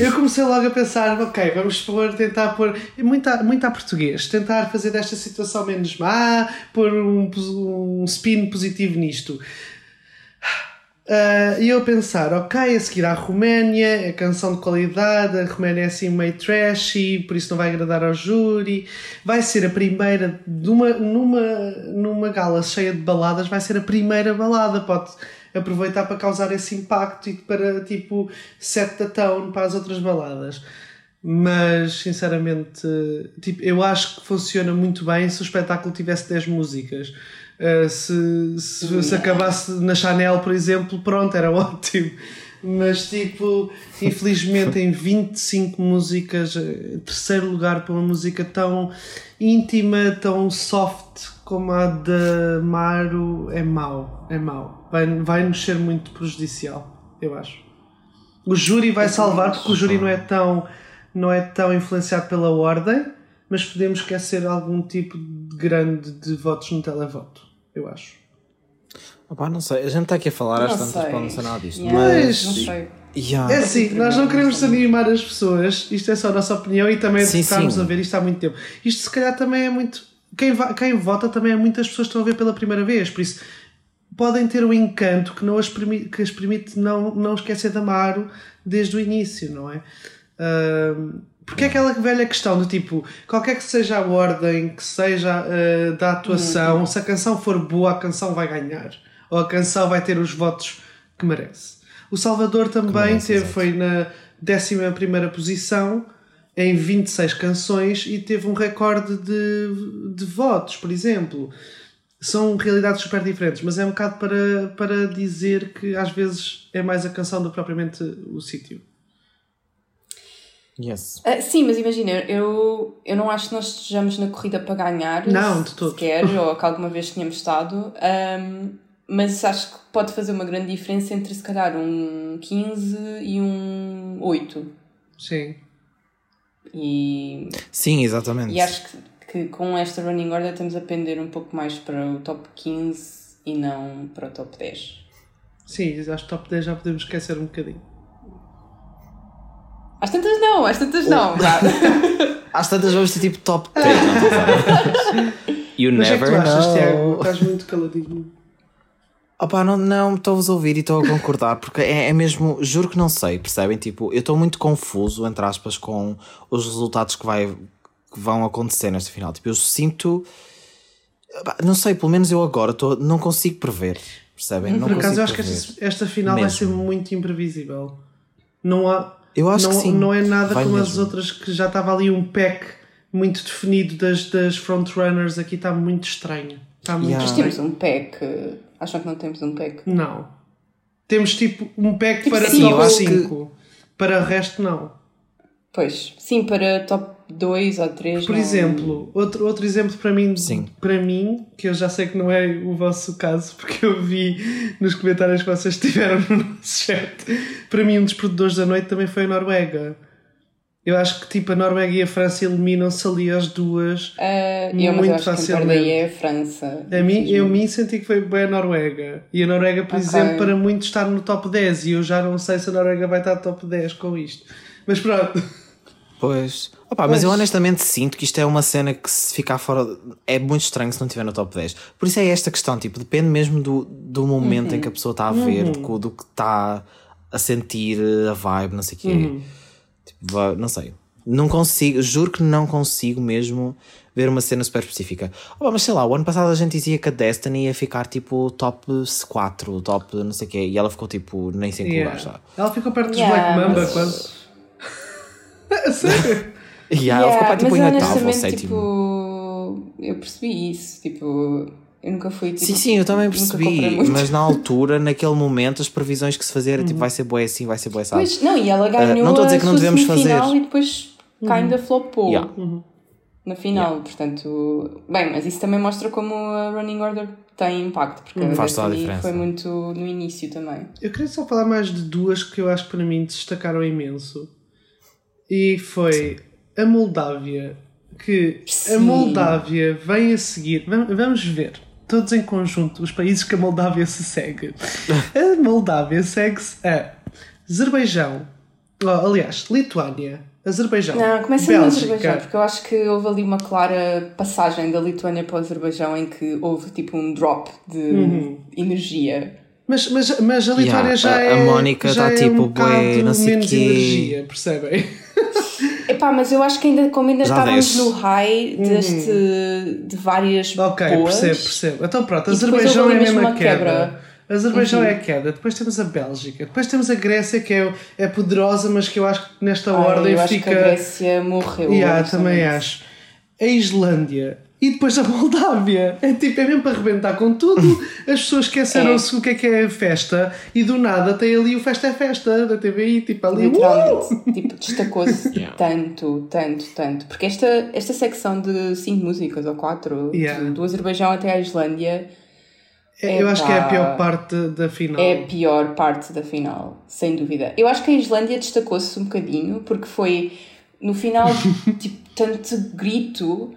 eu comecei logo a pensar, ok, vamos pôr, tentar pôr, muito a, muito a português, tentar fazer desta situação menos má, pôr um, um spin positivo nisto. Ah, E eu pensar, ok, a seguir à Roménia, é canção de qualidade, a Roménia é assim meio trashy, por isso não vai agradar ao júri. Vai ser a primeira, de uma, numa, numa gala cheia de baladas, vai ser a primeira balada. Pode aproveitar para causar esse impacto e para, tipo, set the tone para as outras baladas. Mas, sinceramente, tipo, eu acho que funciona muito bem se o espetáculo tivesse 10 músicas. Uh, se, se, se acabasse na Chanel, por exemplo, pronto, era <laughs> ótimo. Mas, tipo, infelizmente, em 25 músicas, eh, terceiro lugar para uma música tão íntima, tão soft como a de Maru, é mau. É mau. Vai, vai nos ser muito prejudicial, eu acho. O júri vai salvar porque o júri não é tão, não é tão influenciado pela ordem, mas podemos esquecer algum tipo de grande de votos no televoto, eu acho. Opá, não sei, a gente está aqui a falar às Não tantas sei. para não ser nada disto. Yeah, Mas- Não sei. Yeah. É assim, nós não queremos desanimar as pessoas, isto é só a nossa opinião e também Sim, estamos sim. a ver isto há muito tempo. Isto se calhar também é muito. Quem, va- quem vota também é muitas pessoas que estão a ver pela primeira vez, por isso podem ter um encanto que, não as, permite, que as permite não, não esquecer de Amaro desde o início, não é? Ahm, porque é aquela velha questão do tipo, qualquer que seja a ordem, que seja ah, da atuação, Uhum. se a canção for boa, a canção vai ganhar. Ou a canção vai ter os votos que merece. O Salvador também Comandança, teve, foi na 11 posição em 26 canções e teve um recorde de, de votos, por exemplo. São realidades super diferentes, mas é um bocado para, para dizer que às vezes é mais a canção do que propriamente o sítio. Yes. Ah, sim, mas imagina, eu, eu não acho que nós estejamos na corrida para ganhar. Não, de todo. Sequer, ou que alguma vez tínhamos estado. ahm, mas acho que pode fazer uma grande diferença entre se calhar um 15 e um 8. Sim. E, Sim, exatamente. e acho que, que com esta running order estamos a pender um pouco mais para o top 15 e não para o top 10. Sim, acho que top 10 já podemos esquecer um bocadinho. Às tantas não, às tantas não. vá. <laughs> Às tantas vamos ter tipo top 3, não estou a usar. You Mas o que é que never tu achas, know. Tiago? Estás muito caladinho. Opa, não, não estou-vos a ouvir e estou a concordar, porque é, é mesmo, juro que não sei, percebem? Tipo, eu estou muito confuso, entre aspas, com os resultados que, vai, que vão acontecer nesta final. Tipo, eu sinto. Não sei, pelo menos eu agora estou, não consigo prever, percebem? Não Por acaso consigo eu acho que prever. esta, esta final vai Mesmo. ser muito imprevisível. Não há. Eu acho não, que sim. não é nada Vai como as mesmo. outras que já estava ali um pack muito definido das, das frontrunners. Aqui está muito estranho. Está muito Yeah. Mas estranho. temos um pack. Acham que não temos um pack? Não. Temos tipo um pack Tipo, para sim, top acho que- 5. Para o resto, não. Pois, sim, para top 2 ou 3. Por exemplo, outro, outro exemplo para mim, Sim. para mim, que eu já sei que não é o vosso caso, <laughs> porque eu vi nos comentários que vocês tiveram no nosso chat. Para mim, um dos perdedores da noite também foi a Noruega. Eu acho que tipo a Noruega e a França eliminam-se ali as duas. Uh, eu, Muito eu acho que facilmente. é a França. A mim, eu me senti que foi bem a Noruega. E a Noruega, por Ok. exemplo, para muito estar no top 10. E eu já não sei se a Noruega vai estar no top 10 com isto. Mas pronto. Pois. Opa, mas eu honestamente sinto que isto é uma cena que se ficar fora. É muito estranho se não estiver no top 10. Por isso é esta questão, tipo, depende mesmo do, do momento em que a pessoa está a ver, do, do que está a sentir, a vibe, não sei o quê. Tipo, va- não sei. Não consigo, juro que não consigo mesmo ver uma cena super específica. Opa, mas sei lá, o ano passado a gente dizia que a Destiny ia ficar tipo top 4, top não sei o quê, e ela ficou tipo nem 5 Yeah. lugares já. Ela ficou perto dos Yeah, Black Mamba mas- quase. A Sério? <laughs> E ela ficou para tipo mas em oitavo ou sétimo. tipo, eu percebi isso. Tipo, eu nunca fui. Tipo, Sim, sim, eu também percebi, mas na <laughs> altura, naquele momento, as previsões que se fazia era tipo, vai ser boé assim, vai ser boé assim. Pois, não, e ela ganhou não estou a dizer que não devemos fazer. e depois ainda flopou Yeah. na final. Portanto, bem, mas isso também mostra como a Running Order tem impacto, porque a Faz toda a diferença. foi muito no início também. Eu queria só falar mais de duas que eu acho que para mim destacaram imenso. E foi a Moldávia. Que a Sim. Moldávia vem a seguir. Vam- Vamos ver. Todos em conjunto, os países que a Moldávia se segue. <laughs> A Moldávia segue-se a Azerbaijão. Oh, aliás, Lituânia. Azerbaijão. Não, começa no. Azerbaijão, porque eu acho que houve ali uma clara passagem da Lituânia para o Azerbaijão em que houve tipo um drop de Uhum. energia. Mas, mas, mas a Lituânia Yeah, já a- é. a Mónica já tá é tipo, um bué, não sei menos quê. energia, percebem? <laughs> Epá, mas eu acho que ainda, como ainda Já estávamos desce. no high deste, de várias Uhum. Ok, boas, percebo, percebo. Então pronto, depois Azerbaijão é a uma queda. quebra. Azerbaijão Uhum. é a queda, depois temos a Bélgica, depois temos a Grécia que é, é poderosa, mas que eu acho que nesta Ai, ordem eu acho fica. que a Grécia morreu. Yeah, também acho. A Islândia e depois a Moldávia. É tipo, é mesmo para arrebentar com tudo. As pessoas esqueceram-se o que é que é festa e do nada tem ali o Festa é Festa da TVI, tipo ali. Uh! Literalmente, <laughs> tipo, destacou-se Yeah. tanto, tanto, tanto. Porque esta, esta secção de cinco músicas ou quatro, Yeah. de- do Azerbaijão até à Islândia, É, eu acho que é a pior parte da final. é a pior parte da final, sem dúvida. Eu acho que a Islândia destacou-se um bocadinho, porque foi no final, <laughs> tipo, tanto grito.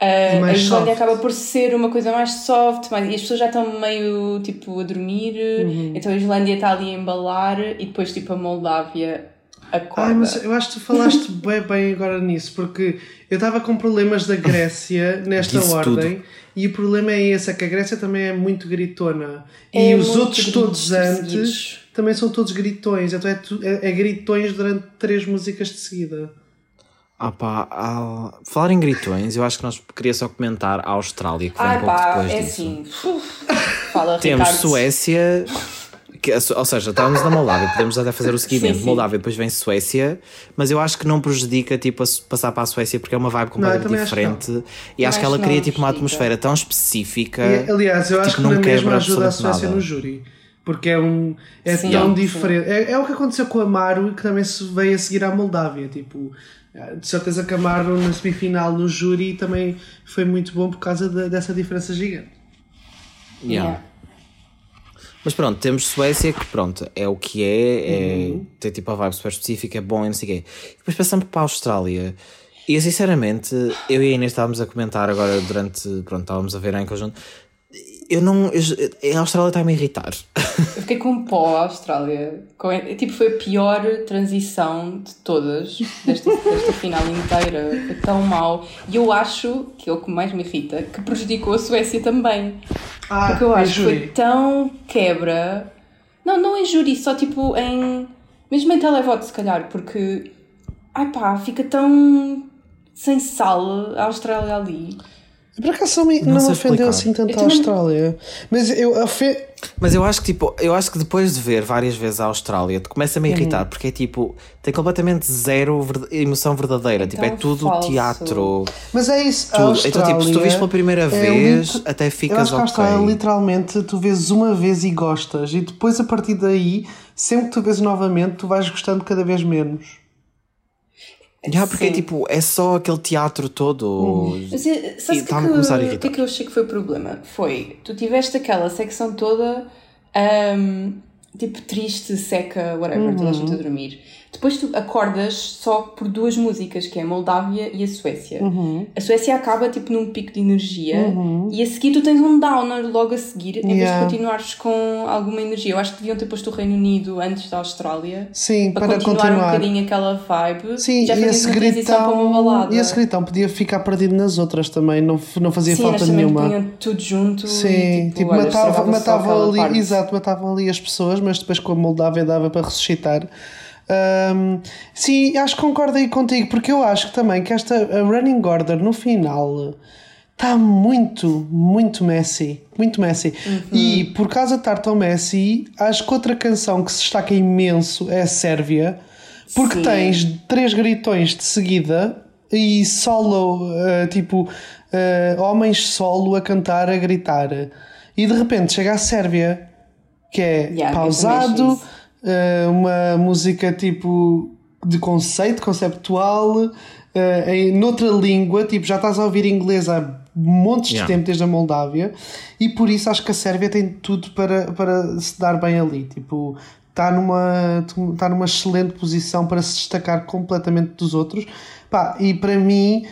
Uh, a Islândia soft. acaba por ser uma coisa mais soft, mais, e as pessoas já estão meio tipo a dormir, Uhum. então a Islândia está ali a embalar e depois tipo a Moldávia acorda. Ai, mas eu acho que tu falaste <laughs> bem, bem agora nisso, porque eu estava com problemas da Grécia <laughs> nesta Disse ordem e o problema é esse, é que a Grécia também é muito gritona. É e os outros todos antes seguidos. também são todos gritões, então é, tu- é, é gritões durante três músicas de seguida. Ah pá, ah, falar em gritões, eu acho que nós queria só comentar a Austrália, que vem um Ai pouco pá, depois é disso. assim. Fala, <laughs> Temos Ricardo. Suécia, que, ou seja, estávamos na Moldávia, podemos até fazer o seguimento. Sim, sim. Moldávia, depois vem Suécia, mas eu acho que não prejudica tipo, passar para a Suécia porque é uma vibe completamente acho que não. diferente. E acho que acho ela que cria não tipo uma atmosfera tão específica. E, aliás, eu que, acho tipo, que na não mesma quebra ajuda a Suécia nada. no júri. Porque é, um, é Sim. tão Sim. diferente. É, é o que aconteceu com a Maru, que também se veio a seguir à Moldávia. Tipo, de certeza que a Maru na semifinal no júri também foi muito bom por causa da- dessa diferença gigante. Yeah. Yeah. Mas pronto, temos Suécia que pronto, é o que é, é Uhum. tem tipo a vibe super específica, é bom e não sei o quê. Depois passamos para a Austrália. E eu, sinceramente, eu e a Inês estávamos a comentar agora durante, pronto, estávamos a ver em conjunto. Eu não, eu- a Austrália está a me irritar. <laughs> Eu fiquei com pó à Austrália. Com- tipo, foi a pior transição de todas desta, desta final inteira. Foi tão mau. E eu acho, que é o que mais me irrita, que prejudicou a Suécia também. Ah, Porque eu em acho que foi tão quebra. Não, não em júri, só tipo em. Mesmo em televoto, se calhar, porque. Ai pá, fica tão. sem sal a Austrália ali. Por acaso não me, não me ofendeu explicar. assim tanto Eu a também- Austrália. Mas eu afe... Mas eu acho que tipo, eu acho que depois de ver várias vezes a Austrália, te começa a me Uhum. irritar, porque é tipo, tem completamente zero emoção verdadeira, tipo, é tão tudo falso. teatro. Mas é isso. a Tudo. Austrália Então, tipo, se tu vês pela primeira é vez, lit- até Eu ficas acho que a ok. Austrália, literalmente, tu vês uma vez e gostas, e depois a partir daí, sempre que tu vês novamente, tu vais gostando cada vez menos. Já, porque Sim. tipo, é só aquele teatro todo. Mas eh, sabes que, E é que, que é que eu achei que foi o problema? Foi, tu tiveste aquela secção toda, ahm, tipo triste, seca, whatever, toda a gente a dormir. Depois tu acordas só por duas músicas, que é a Moldávia e a Suécia. A Suécia acaba tipo num pico de energia e a seguir tu tens um downer logo a seguir, em vez Yeah. de continuares com alguma energia. Eu acho que deviam ter posto o Reino Unido antes da Austrália. Sim, Para, para, continuar, um continuar. bocadinho aquela vibe, Sim, já e esse gritão, balada. e esse gritão podia ficar perdido nas outras também, não, não fazia Sim, falta nenhuma. punham tudo junto Sim, e tipo, tipo, olha, matava, matava ali, parte. exato, matavam ali as pessoas, mas depois com a Moldávia dava para ressuscitar. Ahm, sim, acho que concordo aí contigo, porque eu acho que também que esta Running Order no final está muito, muito messy. Muito messy. Uhum. E por causa de estar tão messy, acho que outra canção que se destaca imenso é a Sérvia, porque Sim. tens três gritões de seguida e solo, eh, tipo, eh, homens solo a cantar, a gritar. E de repente chega a Sérvia, que é Yeah, também pausado, uma música tipo de conceito, conceptual, eh, em noutra língua, tipo, já estás a ouvir inglês há montes Yeah. de tempo desde a Moldávia, e por isso acho que a Sérvia tem tudo para, para se dar bem ali. Tipo, está numa, está numa excelente posição para se destacar completamente dos outros. Pá, e para mim,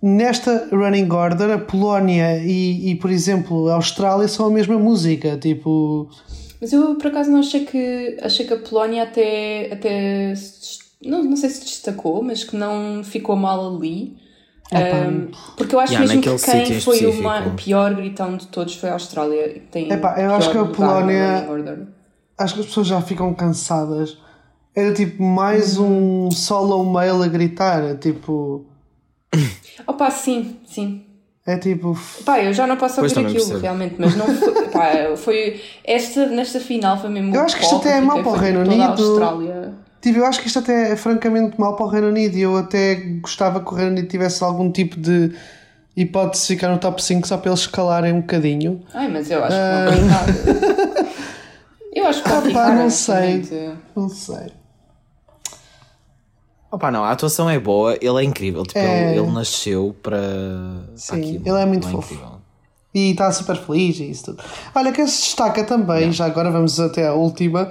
nesta running order, a Polónia e, e, por exemplo, a Austrália são a mesma música. Tipo, Mas eu por acaso não achei que achei que a Polónia até, até não, não sei se destacou, mas que não ficou mal ali. Um, porque eu acho Yeah, mesmo que quem em foi o, específico. ma- o pior gritão de todos foi a Austrália. Tem Epá, eu acho que a Polónia- acho que as pessoas já ficam cansadas. Era tipo mais um solo male a gritar. Tipo, Opa, sim, sim. É tipo. Pá, eu já não posso ouvir aquilo percebo. realmente, mas não foi, <laughs> pá, foi esta, nesta final foi mesmo Eu acho que isto até é mau para o Reino Unido. Tipo, eu acho que isto até é francamente mal para o Reino Unido e eu até gostava que o Reino Unido tivesse algum tipo de hipótese de ficar no top 5 só para eles escalarem um bocadinho. Ai, mas eu acho que não tem nada. Eu acho que Ah, pá, não sei. Não sei. Opa, não, a atuação é boa, ele é incrível. Tipo, É. Ele, ele nasceu para. Sim, aquilo. ele é muito Ele fofo. incrível. E está super feliz e isso tudo. Olha, quem se destaca também, já agora vamos até à última,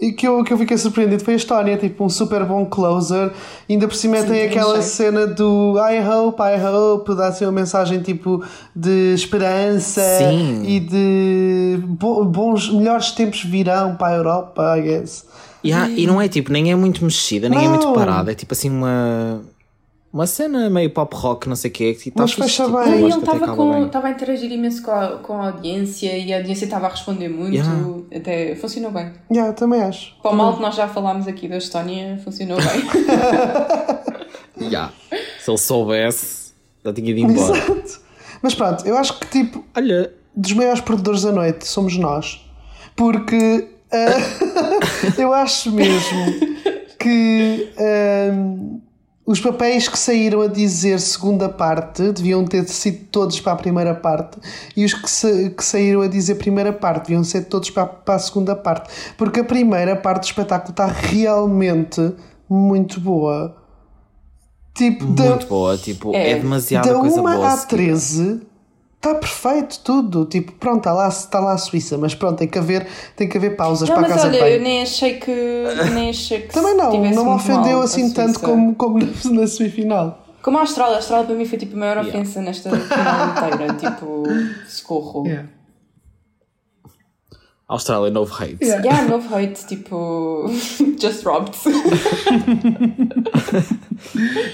e que eu, que eu fiquei surpreendido foi a história, tipo um super bom closer. Ainda por cima tem também aquela cena do I hope, I hope, dá assim uma mensagem tipo de esperança Sim. e de bo- bons, melhores tempos virão para a Europa, I guess. Yeah, E não é tipo, nem é muito mexida, nem é muito Não. parada. É tipo assim uma. Uma cena meio pop rock, não sei o quê. Que tá Mas fecha tipo, bem. ele estava a interagir imenso com a, com a audiência e a audiência estava a responder muito. Yeah. Até funcionou bem. Yeah, também acho. Para o mal que nós já falámos aqui da Estónia, funcionou <laughs> bem. <laughs> Yeah. Se ele soubesse, já tinha ido embora. Exato. Mas pronto, eu acho que tipo, Olha, dos maiores perdedores da noite somos nós. Porque Ah, <laughs> eu acho mesmo que ahm, os papéis que saíram a dizer segunda parte deviam ter sido todos para a primeira parte e os que, sa- que saíram a dizer primeira parte deviam ser todos para, para a segunda parte. Porque a primeira parte do espetáculo está realmente muito boa. Tipo, da, Muito boa, tipo, é, É. demasiada da coisa 1 boa. à a seguir. 13 está perfeito tudo. Tipo, pronto, está lá, está lá a Suíça, mas pronto, tem que haver, tem que haver pausas Não, para a mas casa de olha, banho. eu nem achei que. Nem achei que Também não, não me ofendeu assim tanto como, como na, na semifinal. Como a Austrália, a Austrália para mim foi tipo a maior Yeah. ofensa nesta final inteira. tipo, socorro. Yeah. Austrália, novo hate. Yeah. Yeah, novo hate, tipo. <laughs> Just robbed. <laughs>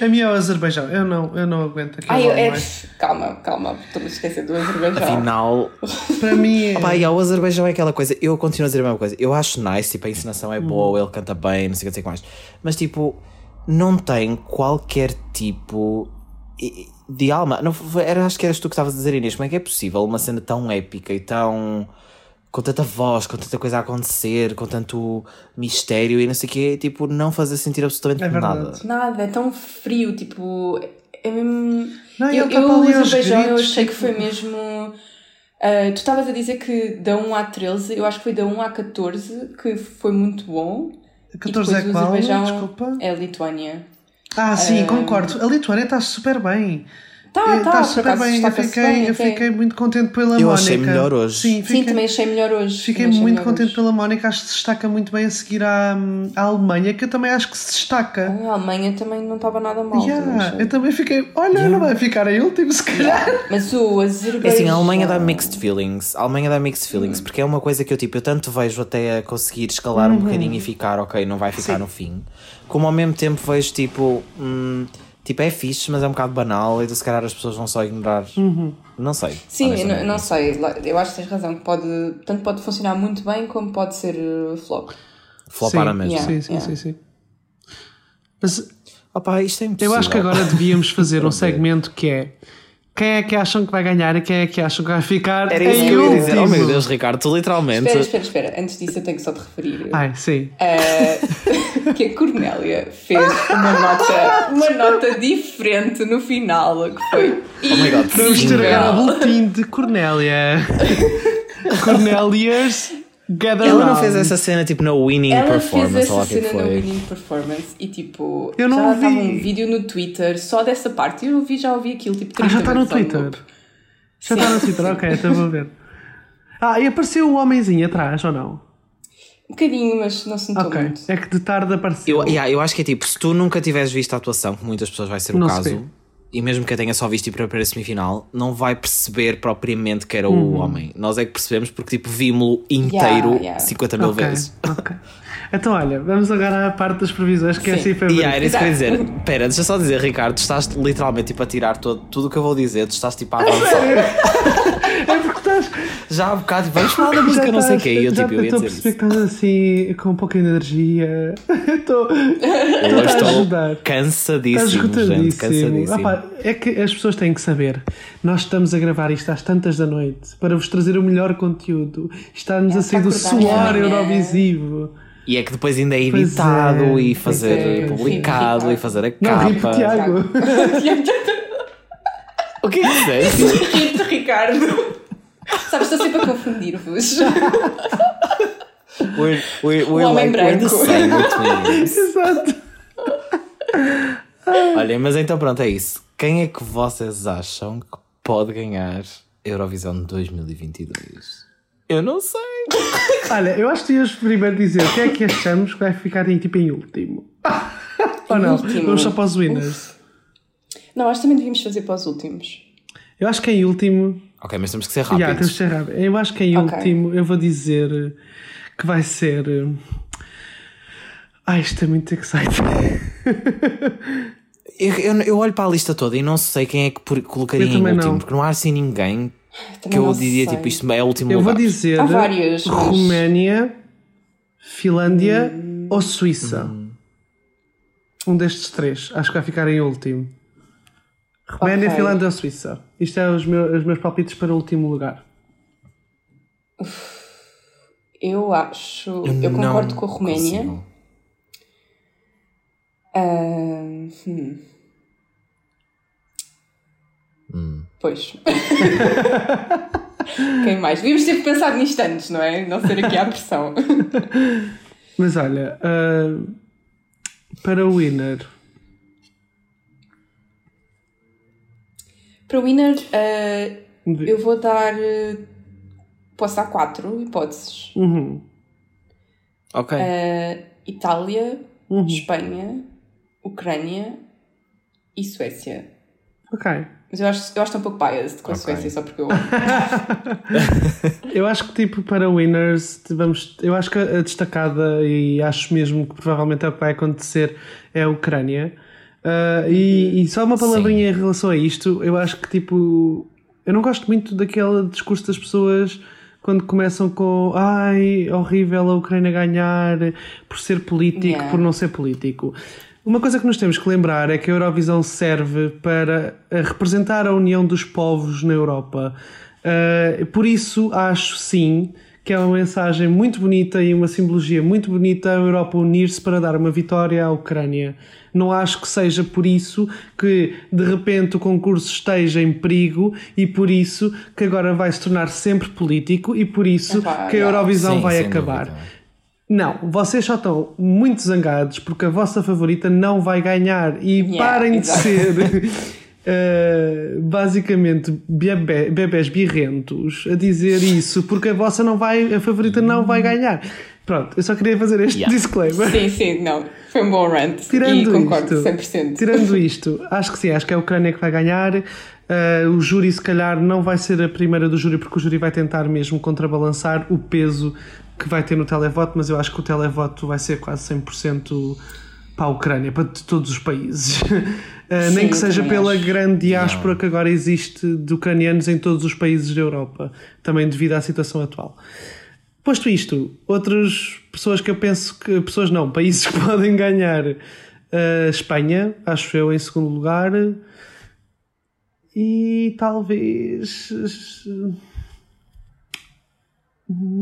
A minha é o Azerbaijão, eu não, eu não aguento aquilo. Ai, eu, é, mais. calma, calma, estou-me a esquecer do Azerbaijão. Afinal, Para mim é. Opa, e o Azerbaijão é aquela coisa, eu continuo a dizer a mesma coisa. Eu acho nice, tipo, a encenação é boa, ele canta bem, não sei o que, não sei o que mais. Mas, tipo, não tem qualquer tipo de alma. Não, era, acho que eras tu que estavas a dizer, Inês. Como é que é possível uma cena tão épica e tão. Com tanta voz, com tanta coisa a acontecer, com tanto mistério e não sei o que, tipo, não fazer sentir absolutamente É nada. Nada, é tão frio, tipo. É mesmo. Não, eu, tá eu, ali o Azerbaijão, eu achei que tipo- foi mesmo. ah, tu estavas a dizer que da 1 à 13, eu acho que foi da 1 à 14 que foi muito bom. A 14 é e qual? Desculpa. é a Lituânia. Ah, sim, concordo. A Lituânia está super bem. Tá, Eh, tá, tá por super bem. Eu fiquei, bem eu fiquei muito contente pela Eu Mónica. achei melhor hoje. Sim, Sim, fiquei, também achei melhor hoje. fiquei Também muito contente hoje. pela Mónica. Acho que se destaca muito bem a seguir à, à Alemanha, que eu também acho que se destaca. A Alemanha também não estava nada mal. também Yeah, achei. eu também fiquei. Olha, não vai ficar em último, se calhar. Mas o É Azerbaijão. assim, a Alemanha dá mixed feelings. A Alemanha dá mixed feelings, porque é uma coisa que eu tipo, eu tanto vejo até a conseguir escalar um bocadinho e ficar, ok, não vai ficar no fim. Como ao mesmo tempo vejo tipo, hum, tipo, é fixe, mas é um bocado banal e se calhar as pessoas vão só ignorar. Não sei. Sim, não, não sei. Eu acho que tens razão. que Pode, tanto pode funcionar muito bem como pode ser uh, flop. Flopar Sim, a mesma. Yeah. Sim, sim, sim, sim. Mas Opa, isto é impossível. eu acho que agora devíamos fazer <laughs> um segmento que é quem é que acham que vai ganhar e quem é que acham que vai ficar Era isso em que eu ia dizer. Oh meu Deus, Ricardo, tu literalmente. Espera, espera, espera. Antes disso, eu tenho que só te referir Ai, sim. uh, <laughs> que a Cornélia fez uma nota, uma nota diferente no final, que foi. Oh my God, Vamos agora o boletim de Cornélia. <laughs> Cornélias Gather Ela não fez essa cena tipo na winning Ela fez performance, essa é que cena no foi. Winning Performance e tipo, Eu não já vi. estava um vídeo no Twitter só dessa parte. Eu vi, já ouvi aquilo tipo 30 Ah, já está no Twitter. Já está no Twitter, ok, então vou ver. Ah, e apareceu o homenzinho atrás, ou não? Um bocadinho, mas não se notou Ok. muito. É que de tarde apareceu. Eu, yeah, eu acho que é tipo, se tu nunca tiveres visto a atuação, que muitas pessoas vai ser o Não se caso, vê. E mesmo que a tenha só visto tipo, para a primeira semifinal, não vai perceber propriamente que era Uhum. o homem. Nós é que percebemos porque tipo, vimos-lo inteiro Yeah, yeah. 50 mil Ok, vezes. ok. Então, olha, vamos agora à parte das previsões, que é Sim. assim foi E yeah, era isso que eu ia dizer. Pera, deixa só dizer, Ricardo, tu estás literalmente tipo, a tirar todo, tudo o que eu vou dizer, tu estás tipo a avançar. <laughs> É porque estás. Já há bocado, vamos falar da música, já não sei o que, eu já tipo, eu ia estou a perceber que estás assim, com um pouco de energia. Estou. <laughs> Eu a estou cansadíssimo, gente, cansadíssimo. Pá, é que as pessoas têm que saber. Nós estamos a gravar isto às tantas da noite para vos trazer o melhor conteúdo. Está-nos É, a sair do para acordar suor amanhã. Eurovisivo. E é que depois ainda é editado é, e fazer é. publicado e fazer a Não, ripe capa. Tiago. <laughs> O que é que disseste? <laughs> Rito, Ricardo. Sabes, estou sempre a confundir-vos. We're, we're, we're O homem like, branco. <laughs> Exato. Olha, mas então pronto, é isso. Quem é que vocês acham que pode ganhar Eurovisão de 2022? Eu não sei. Olha, eu acho que ias primeiro dizer o que é que achamos que vai ficar em, tipo em último. <laughs> Ou não? último? Vamos só para os winners. Não, acho que também devíamos fazer para os últimos. Eu acho que em último. Ok, mas temos que ser Já, temos rápidos. de ser rápido. Eu acho que em Ok. último eu vou dizer que vai ser. eh, Ai, isto é muito exciting. <laughs> Eu, eu, eu olho para a lista toda e não sei quem é que colocaria Eu em último, não. porque não há assim ninguém que eu diria sei. tipo isto é o último Eu vou lugar. dizer Há vários, mas- Roménia, Finlândia ou Suíça. Um destes três. Acho que vai ficar em último. Roménia, Ok. Finlândia ou Suíça. Isto é os meus, os meus palpites para o último lugar. Eu acho. Eu, não concordo com a Roménia. consigo. Ah, hum. Hum. Pois. <laughs> Quem mais? Devíamos ter pensado nisto antes, não é? Não ser aqui à pressão. <laughs> Mas olha, ah, para o winner, Para o winner, ah, eu vou dar. ah, posso dar quatro hipóteses: Uhum, Ok. Ah, Itália, uhum, Espanha, Ucrânia e Suécia. ok. Mas eu acho, eu acho que estou um pouco biased com a Ok. Suécia, só porque eu. <laughs> Eu acho que tipo para winners vamos, eu acho que a destacada e acho mesmo que provavelmente é o que vai acontecer é a Ucrânia. Ah, e, e só uma palavrinha em relação a isto, eu acho que tipo eu não gosto muito daquele discurso das pessoas quando começam com ai, horrível a Ucrânia ganhar por ser político, Yeah. por não ser político. Uma coisa que nos temos que lembrar é que a Eurovisão serve para eh, representar a união dos povos na Europa. Uh, por isso, acho sim que é uma mensagem muito bonita e uma simbologia muito bonita a Europa unir-se para dar uma vitória à Ucrânia. Não acho que seja por isso que de repente o concurso esteja em perigo e por isso que agora vai se tornar sempre político e por isso Epá, que a. Eurovisão Sim, vai acabar. dúvida. Não, vocês só estão muito zangados porque a vossa favorita não vai ganhar e Yeah, parem de exato. ser <laughs> eh, basicamente bebé, bebés birrentos a dizer isso porque a vossa não vai, a favorita não vai ganhar. Pronto, eu só queria fazer este Yeah. disclaimer. Sim, sim, não. Foi um bom rant. Tirando e concordo isto, 100%. Tirando isto, acho que sim, acho que é a Ucrânia que vai ganhar. Eh, o júri, se calhar, não vai ser a primeira do júri, porque o júri vai tentar mesmo contrabalançar o peso que vai ter no televoto, mas eu acho que o televoto vai ser quase 100% para a Ucrânia, para de todos os países. <laughs> Eh, nem Sim, que seja pela acho. grande diáspora que agora existe de ucranianos em todos os países da Europa, também devido à situação atual. Posto isto, outras pessoas que eu penso que. Pessoas não, <laughs> países que podem ganhar. a Espanha, acho eu, em segundo lugar. E talvez.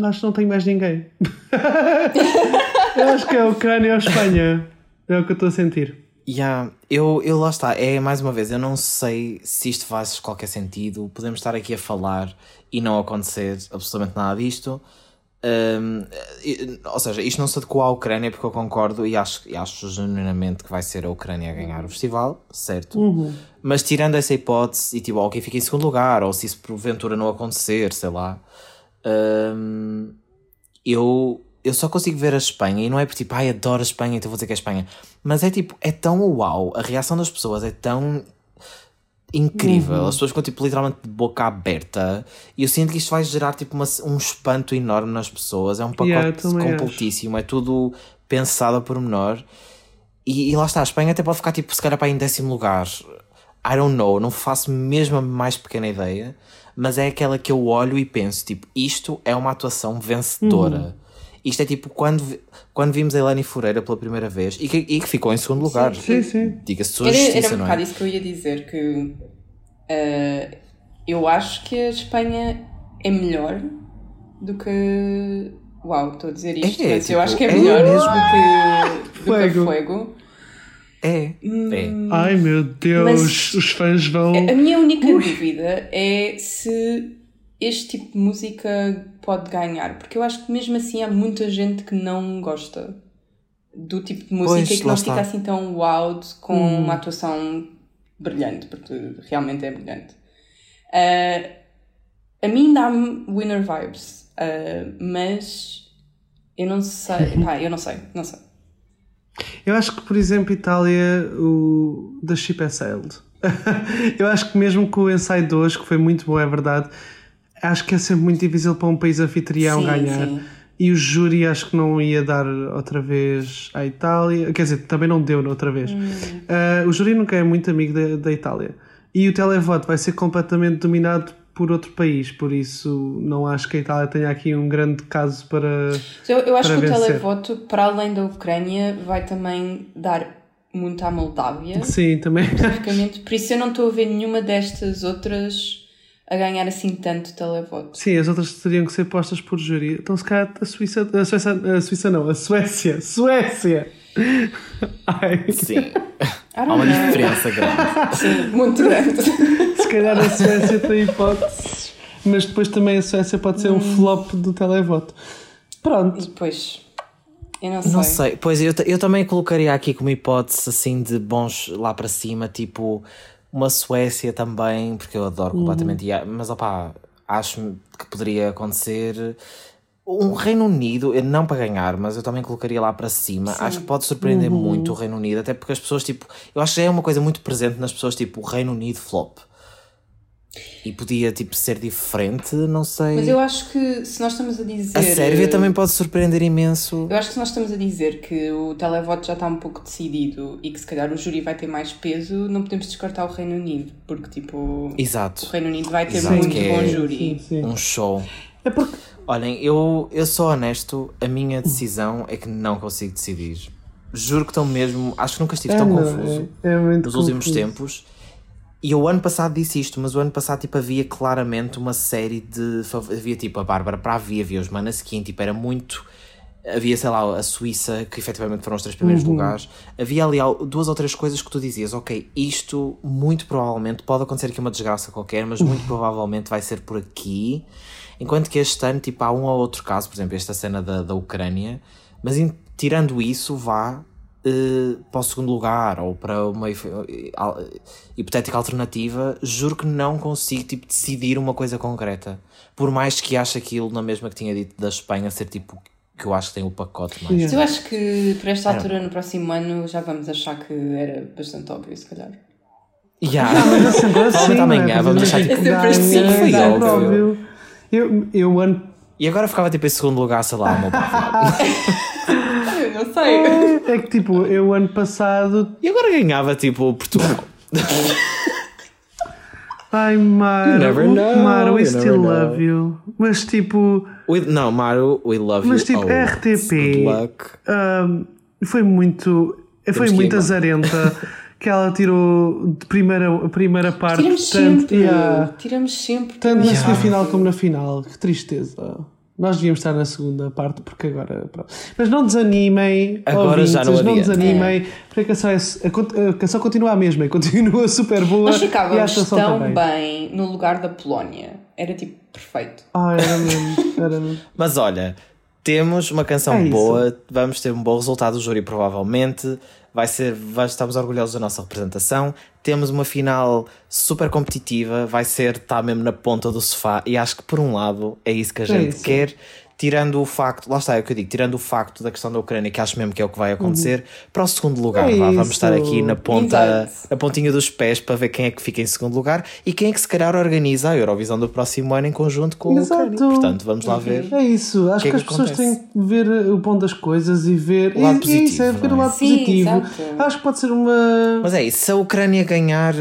Acho que não tenho mais ninguém. <laughs> eu acho que é a Ucrânia ou a Espanha. É o que eu estou a sentir. Yeah, eu, eu lá está, é mais uma vez, eu não sei se isto faz qualquer sentido. Podemos estar aqui a falar e não acontecer absolutamente nada disto. Um, ou seja, isto não se adequa à Ucrânia porque eu concordo e acho, e acho genuinamente que vai ser a Ucrânia a ganhar o festival, certo? Mas tirando essa hipótese e tipo, ok, fica em segundo lugar, ou se isso porventura não acontecer, sei lá, um, eu, eu só consigo ver a Espanha e não é por tipo, ai, adoro a Espanha, então vou dizer que é a Espanha. Mas é tipo, é tão uau, a reação das pessoas é tão incrível. As pessoas ficam tipo literalmente de boca aberta e eu sinto que isto vai gerar tipo uma- um espanto enorme nas pessoas. É um Yeah, pacote acho. completíssimo, é tudo pensado a pormenor. E, e lá está, a Espanha até pode ficar tipo, se calhar para em décimo lugar. I don't know, não faço mesmo a mais pequena ideia, mas é aquela que eu olho e penso, tipo, isto é uma atuação vencedora. Uhum. Isto é tipo quando, quando vimos a Eleni Fureira pela primeira vez e que, e que ficou em segundo lugar. Sim, sim. Diga-se sua Era, justiça, era um não bocado é? isso que eu ia dizer, que eh, eu acho que a Espanha é melhor do que. Uau, estou a dizer isto, É, mas eu tipo, acho que é é melhor mesmo. do que, do que Fuego. a <laughs> Fuego. É, é. Ai meu Deus, Mas- os fãs vão. A minha única dúvida é se este tipo de música pode ganhar, porque eu acho que mesmo assim há muita gente que não gosta do tipo de música Pois, e que não está. fica assim tão wowed com uma atuação brilhante, porque realmente é brilhante. Ah, a mim dá-me winner vibes, ah, mas eu não sei, <laughs> pá, eu não sei, não sei. Eu acho que, por exemplo, Itália, o The Ship é Sailed. <laughs> eu acho que mesmo com o ensaio de hoje, que foi muito bom, é verdade, acho que é sempre muito difícil para um país anfitrião Sim, ganhar. sim. E o júri acho que não ia dar outra vez à Itália. Quer dizer, também não deu outra vez. Hum. Ah, o júri nunca é muito amigo da, da Itália. E o televoto vai ser completamente dominado por outro país. Por isso, não acho que a Itália tenha aqui um grande caso para. Eu, eu acho para que o vencer. televoto, para além da Ucrânia, vai também dar muito à Moldávia. Sim, também. especificamente. <laughs> Por isso eu não estou a ver nenhuma destas outras a ganhar assim tanto televoto. Sim, as outras teriam que ser postas por júri. Então, se calhar, a Suíça. A Suíça, a Suíça não, a Suécia. Suécia! <laughs> Ai, Sim. Há uma know. diferença grande. <laughs> Sim, muito grande. se calhar a Suécia tem hipóteses, mas depois também a Suécia pode ser um flop do televoto. E Pronto. depois, eu não sei. Não sei, pois eu, eu também colocaria aqui como hipótese assim de bons lá para cima, tipo uma Suécia também, porque eu adoro completamente, IA, mas opá, acho que poderia acontecer um Reino Unido, não para ganhar, mas eu também colocaria lá para cima. Acho que pode surpreender muito o Reino Unido, até porque as pessoas, tipo, eu acho que é uma coisa muito presente nas pessoas, tipo, o Reino Unido flop. E podia, tipo, ser diferente, não sei. Mas eu acho que se nós estamos a dizer. A Sérvia também pode surpreender imenso. Eu acho que se nós estamos a dizer que o televoto já está um pouco decidido e que se calhar o júri vai ter mais peso, não podemos descartar o Reino Unido, porque tipo. O Exato. Reino Unido vai ter Exato, muito que bom é- júri. Sim, sim. Um show. É porque. Olhem, eu, eu sou honesto, a minha decisão é que não consigo decidir. Juro que estou mesmo. Acho que nunca estive É, tão não, confuso é, é muito nos últimos confuso. tempos. E eu, o ano passado disse isto, mas o ano passado tipo, havia claramente uma série de. Havia tipo a Bárbara Pravi, havia os Manaskin, tipo, era muito. Havia, sei lá, a Suíça, que efetivamente foram os três primeiros Uhum. lugares. Havia ali al- duas ou três coisas que tu dizias, ok, isto muito provavelmente pode acontecer aqui uma desgraça qualquer, mas muito provavelmente vai ser por aqui. Enquanto que este ano, tipo, há um ou outro caso, por exemplo, esta cena da, da Ucrânia, mas tirando isso, vá eh, para o segundo lugar ou para uma hif- al- hipotética alternativa, juro que não consigo tipo, decidir uma coisa concreta. Por mais que ache aquilo na mesma que tinha dito da Espanha ser tipo que eu acho que tem o pacote mais. Mas eu acho que por esta altura, no próximo ano, já vamos achar que era bastante óbvio, se calhar. Yeah. Assim, Provavelmente amanhã vamos deixar, tipo, É sempre assim, foi sempre óbvio. Eu, eu ano E agora ficava tipo em segundo lugar, sei lá, uma <laughs> Eu sei. É que tipo, eu ano passado. E agora ganhava tipo Portugal. Ai, Maro, You never know, Maro, we you still never know. love you. Mas tipo, We- não, Maru, we love Mas, you. tipo, always. RTP. Good luck. ahm, foi muito. Foi que ir, muito azarenta <laughs> que ela tirou de primeira, a primeira parte. Tiramos tanto, sempre. yeah, Tiramos sempre. tanto na Yeah. semifinal como na final. Que tristeza. Nós devíamos estar na segunda parte, porque agora. pronto. Mas não desanimem. Agora já não ouvintes, não desanimem, porque a canção, é, a, canção continua a mesma e <laughs> continua super boa. Nós ficávamos tão também. bem no lugar da Polónia. Era tipo perfeito. Ah, era mesmo. Era mesmo. <laughs> Mas olha, temos uma canção É boa, vamos ter um bom resultado do júri provavelmente. Vai ser, vai, estamos orgulhosos da nossa representação. Temos uma final super competitiva, vai ser, está mesmo na ponta do sofá. E acho que por um lado é isso que a gente isso. quer. Tirando o facto, lá está, é o que eu digo, tirando o facto da questão da Ucrânia, que acho mesmo que é o que vai acontecer, para o segundo lugar, É vá, vamos estar aqui na ponta, Exato. a pontinha dos pés para ver quem é que fica em segundo lugar e quem é que se calhar organiza a Eurovisão do próximo ano em conjunto com a Ucrânia. Exato. Portanto, vamos lá ver. É isso, acho que é que, que as pessoas acontece? têm que ver o bom das coisas e ver. O lado e, e isso, é positivo, ver o é? lado Sim, positivo. exato. Acho que pode ser uma. Mas é isso, se a Ucrânia ganhar,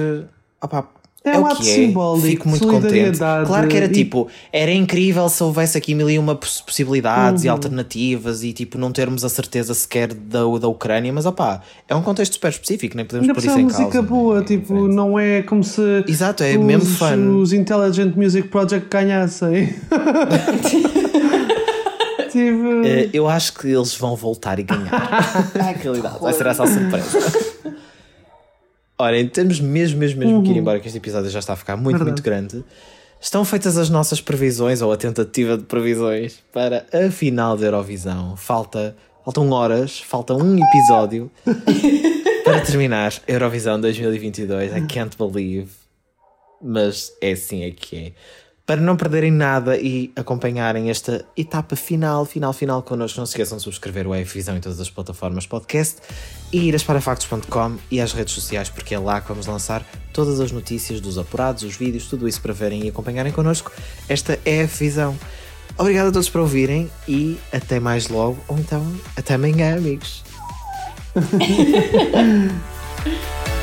opá, É é, um o ato que é. simbólico Fico de muito contente. Claro que era e- tipo, era incrível se houvesse aqui mil e uma poss- possibilidades e Uhum. alternativas e tipo não termos a certeza sequer da, da Ucrânia, mas opá, é um contexto super específico, nem podemos Ainda pôr isso em música causa. boa, É tipo, diferente. não é como se Exato, é os, mesmo os Intelligent Music Project ganhassem. <laughs> tipo, Eh, eu acho que eles vão voltar e ganhar. <laughs> Na que realidade, vai ser essa a surpresa. <laughs> Ora, temos mesmo, mesmo, mesmo que ir embora, que este episódio já está a ficar muito, Uhum. Verdade. muito grande. Estão feitas as nossas previsões, ou a tentativa de previsões, para a final da Eurovisão. Falta, faltam horas, falta um episódio <laughs> para terminar Eurovisão 2022. I can't believe. Mas é assim é que é. Para não perderem nada e acompanharem esta etapa final, final, final connosco, não se esqueçam de subscrever o Visão em todas as plataformas podcast e ir a esparafactos.com e às redes sociais, porque é lá que vamos lançar todas as notícias dos apurados, os vídeos, tudo isso para verem e acompanharem connosco. Esta é a Visão. Obrigado a todos por ouvirem e até mais logo, ou então até amanhã, amigos. <laughs>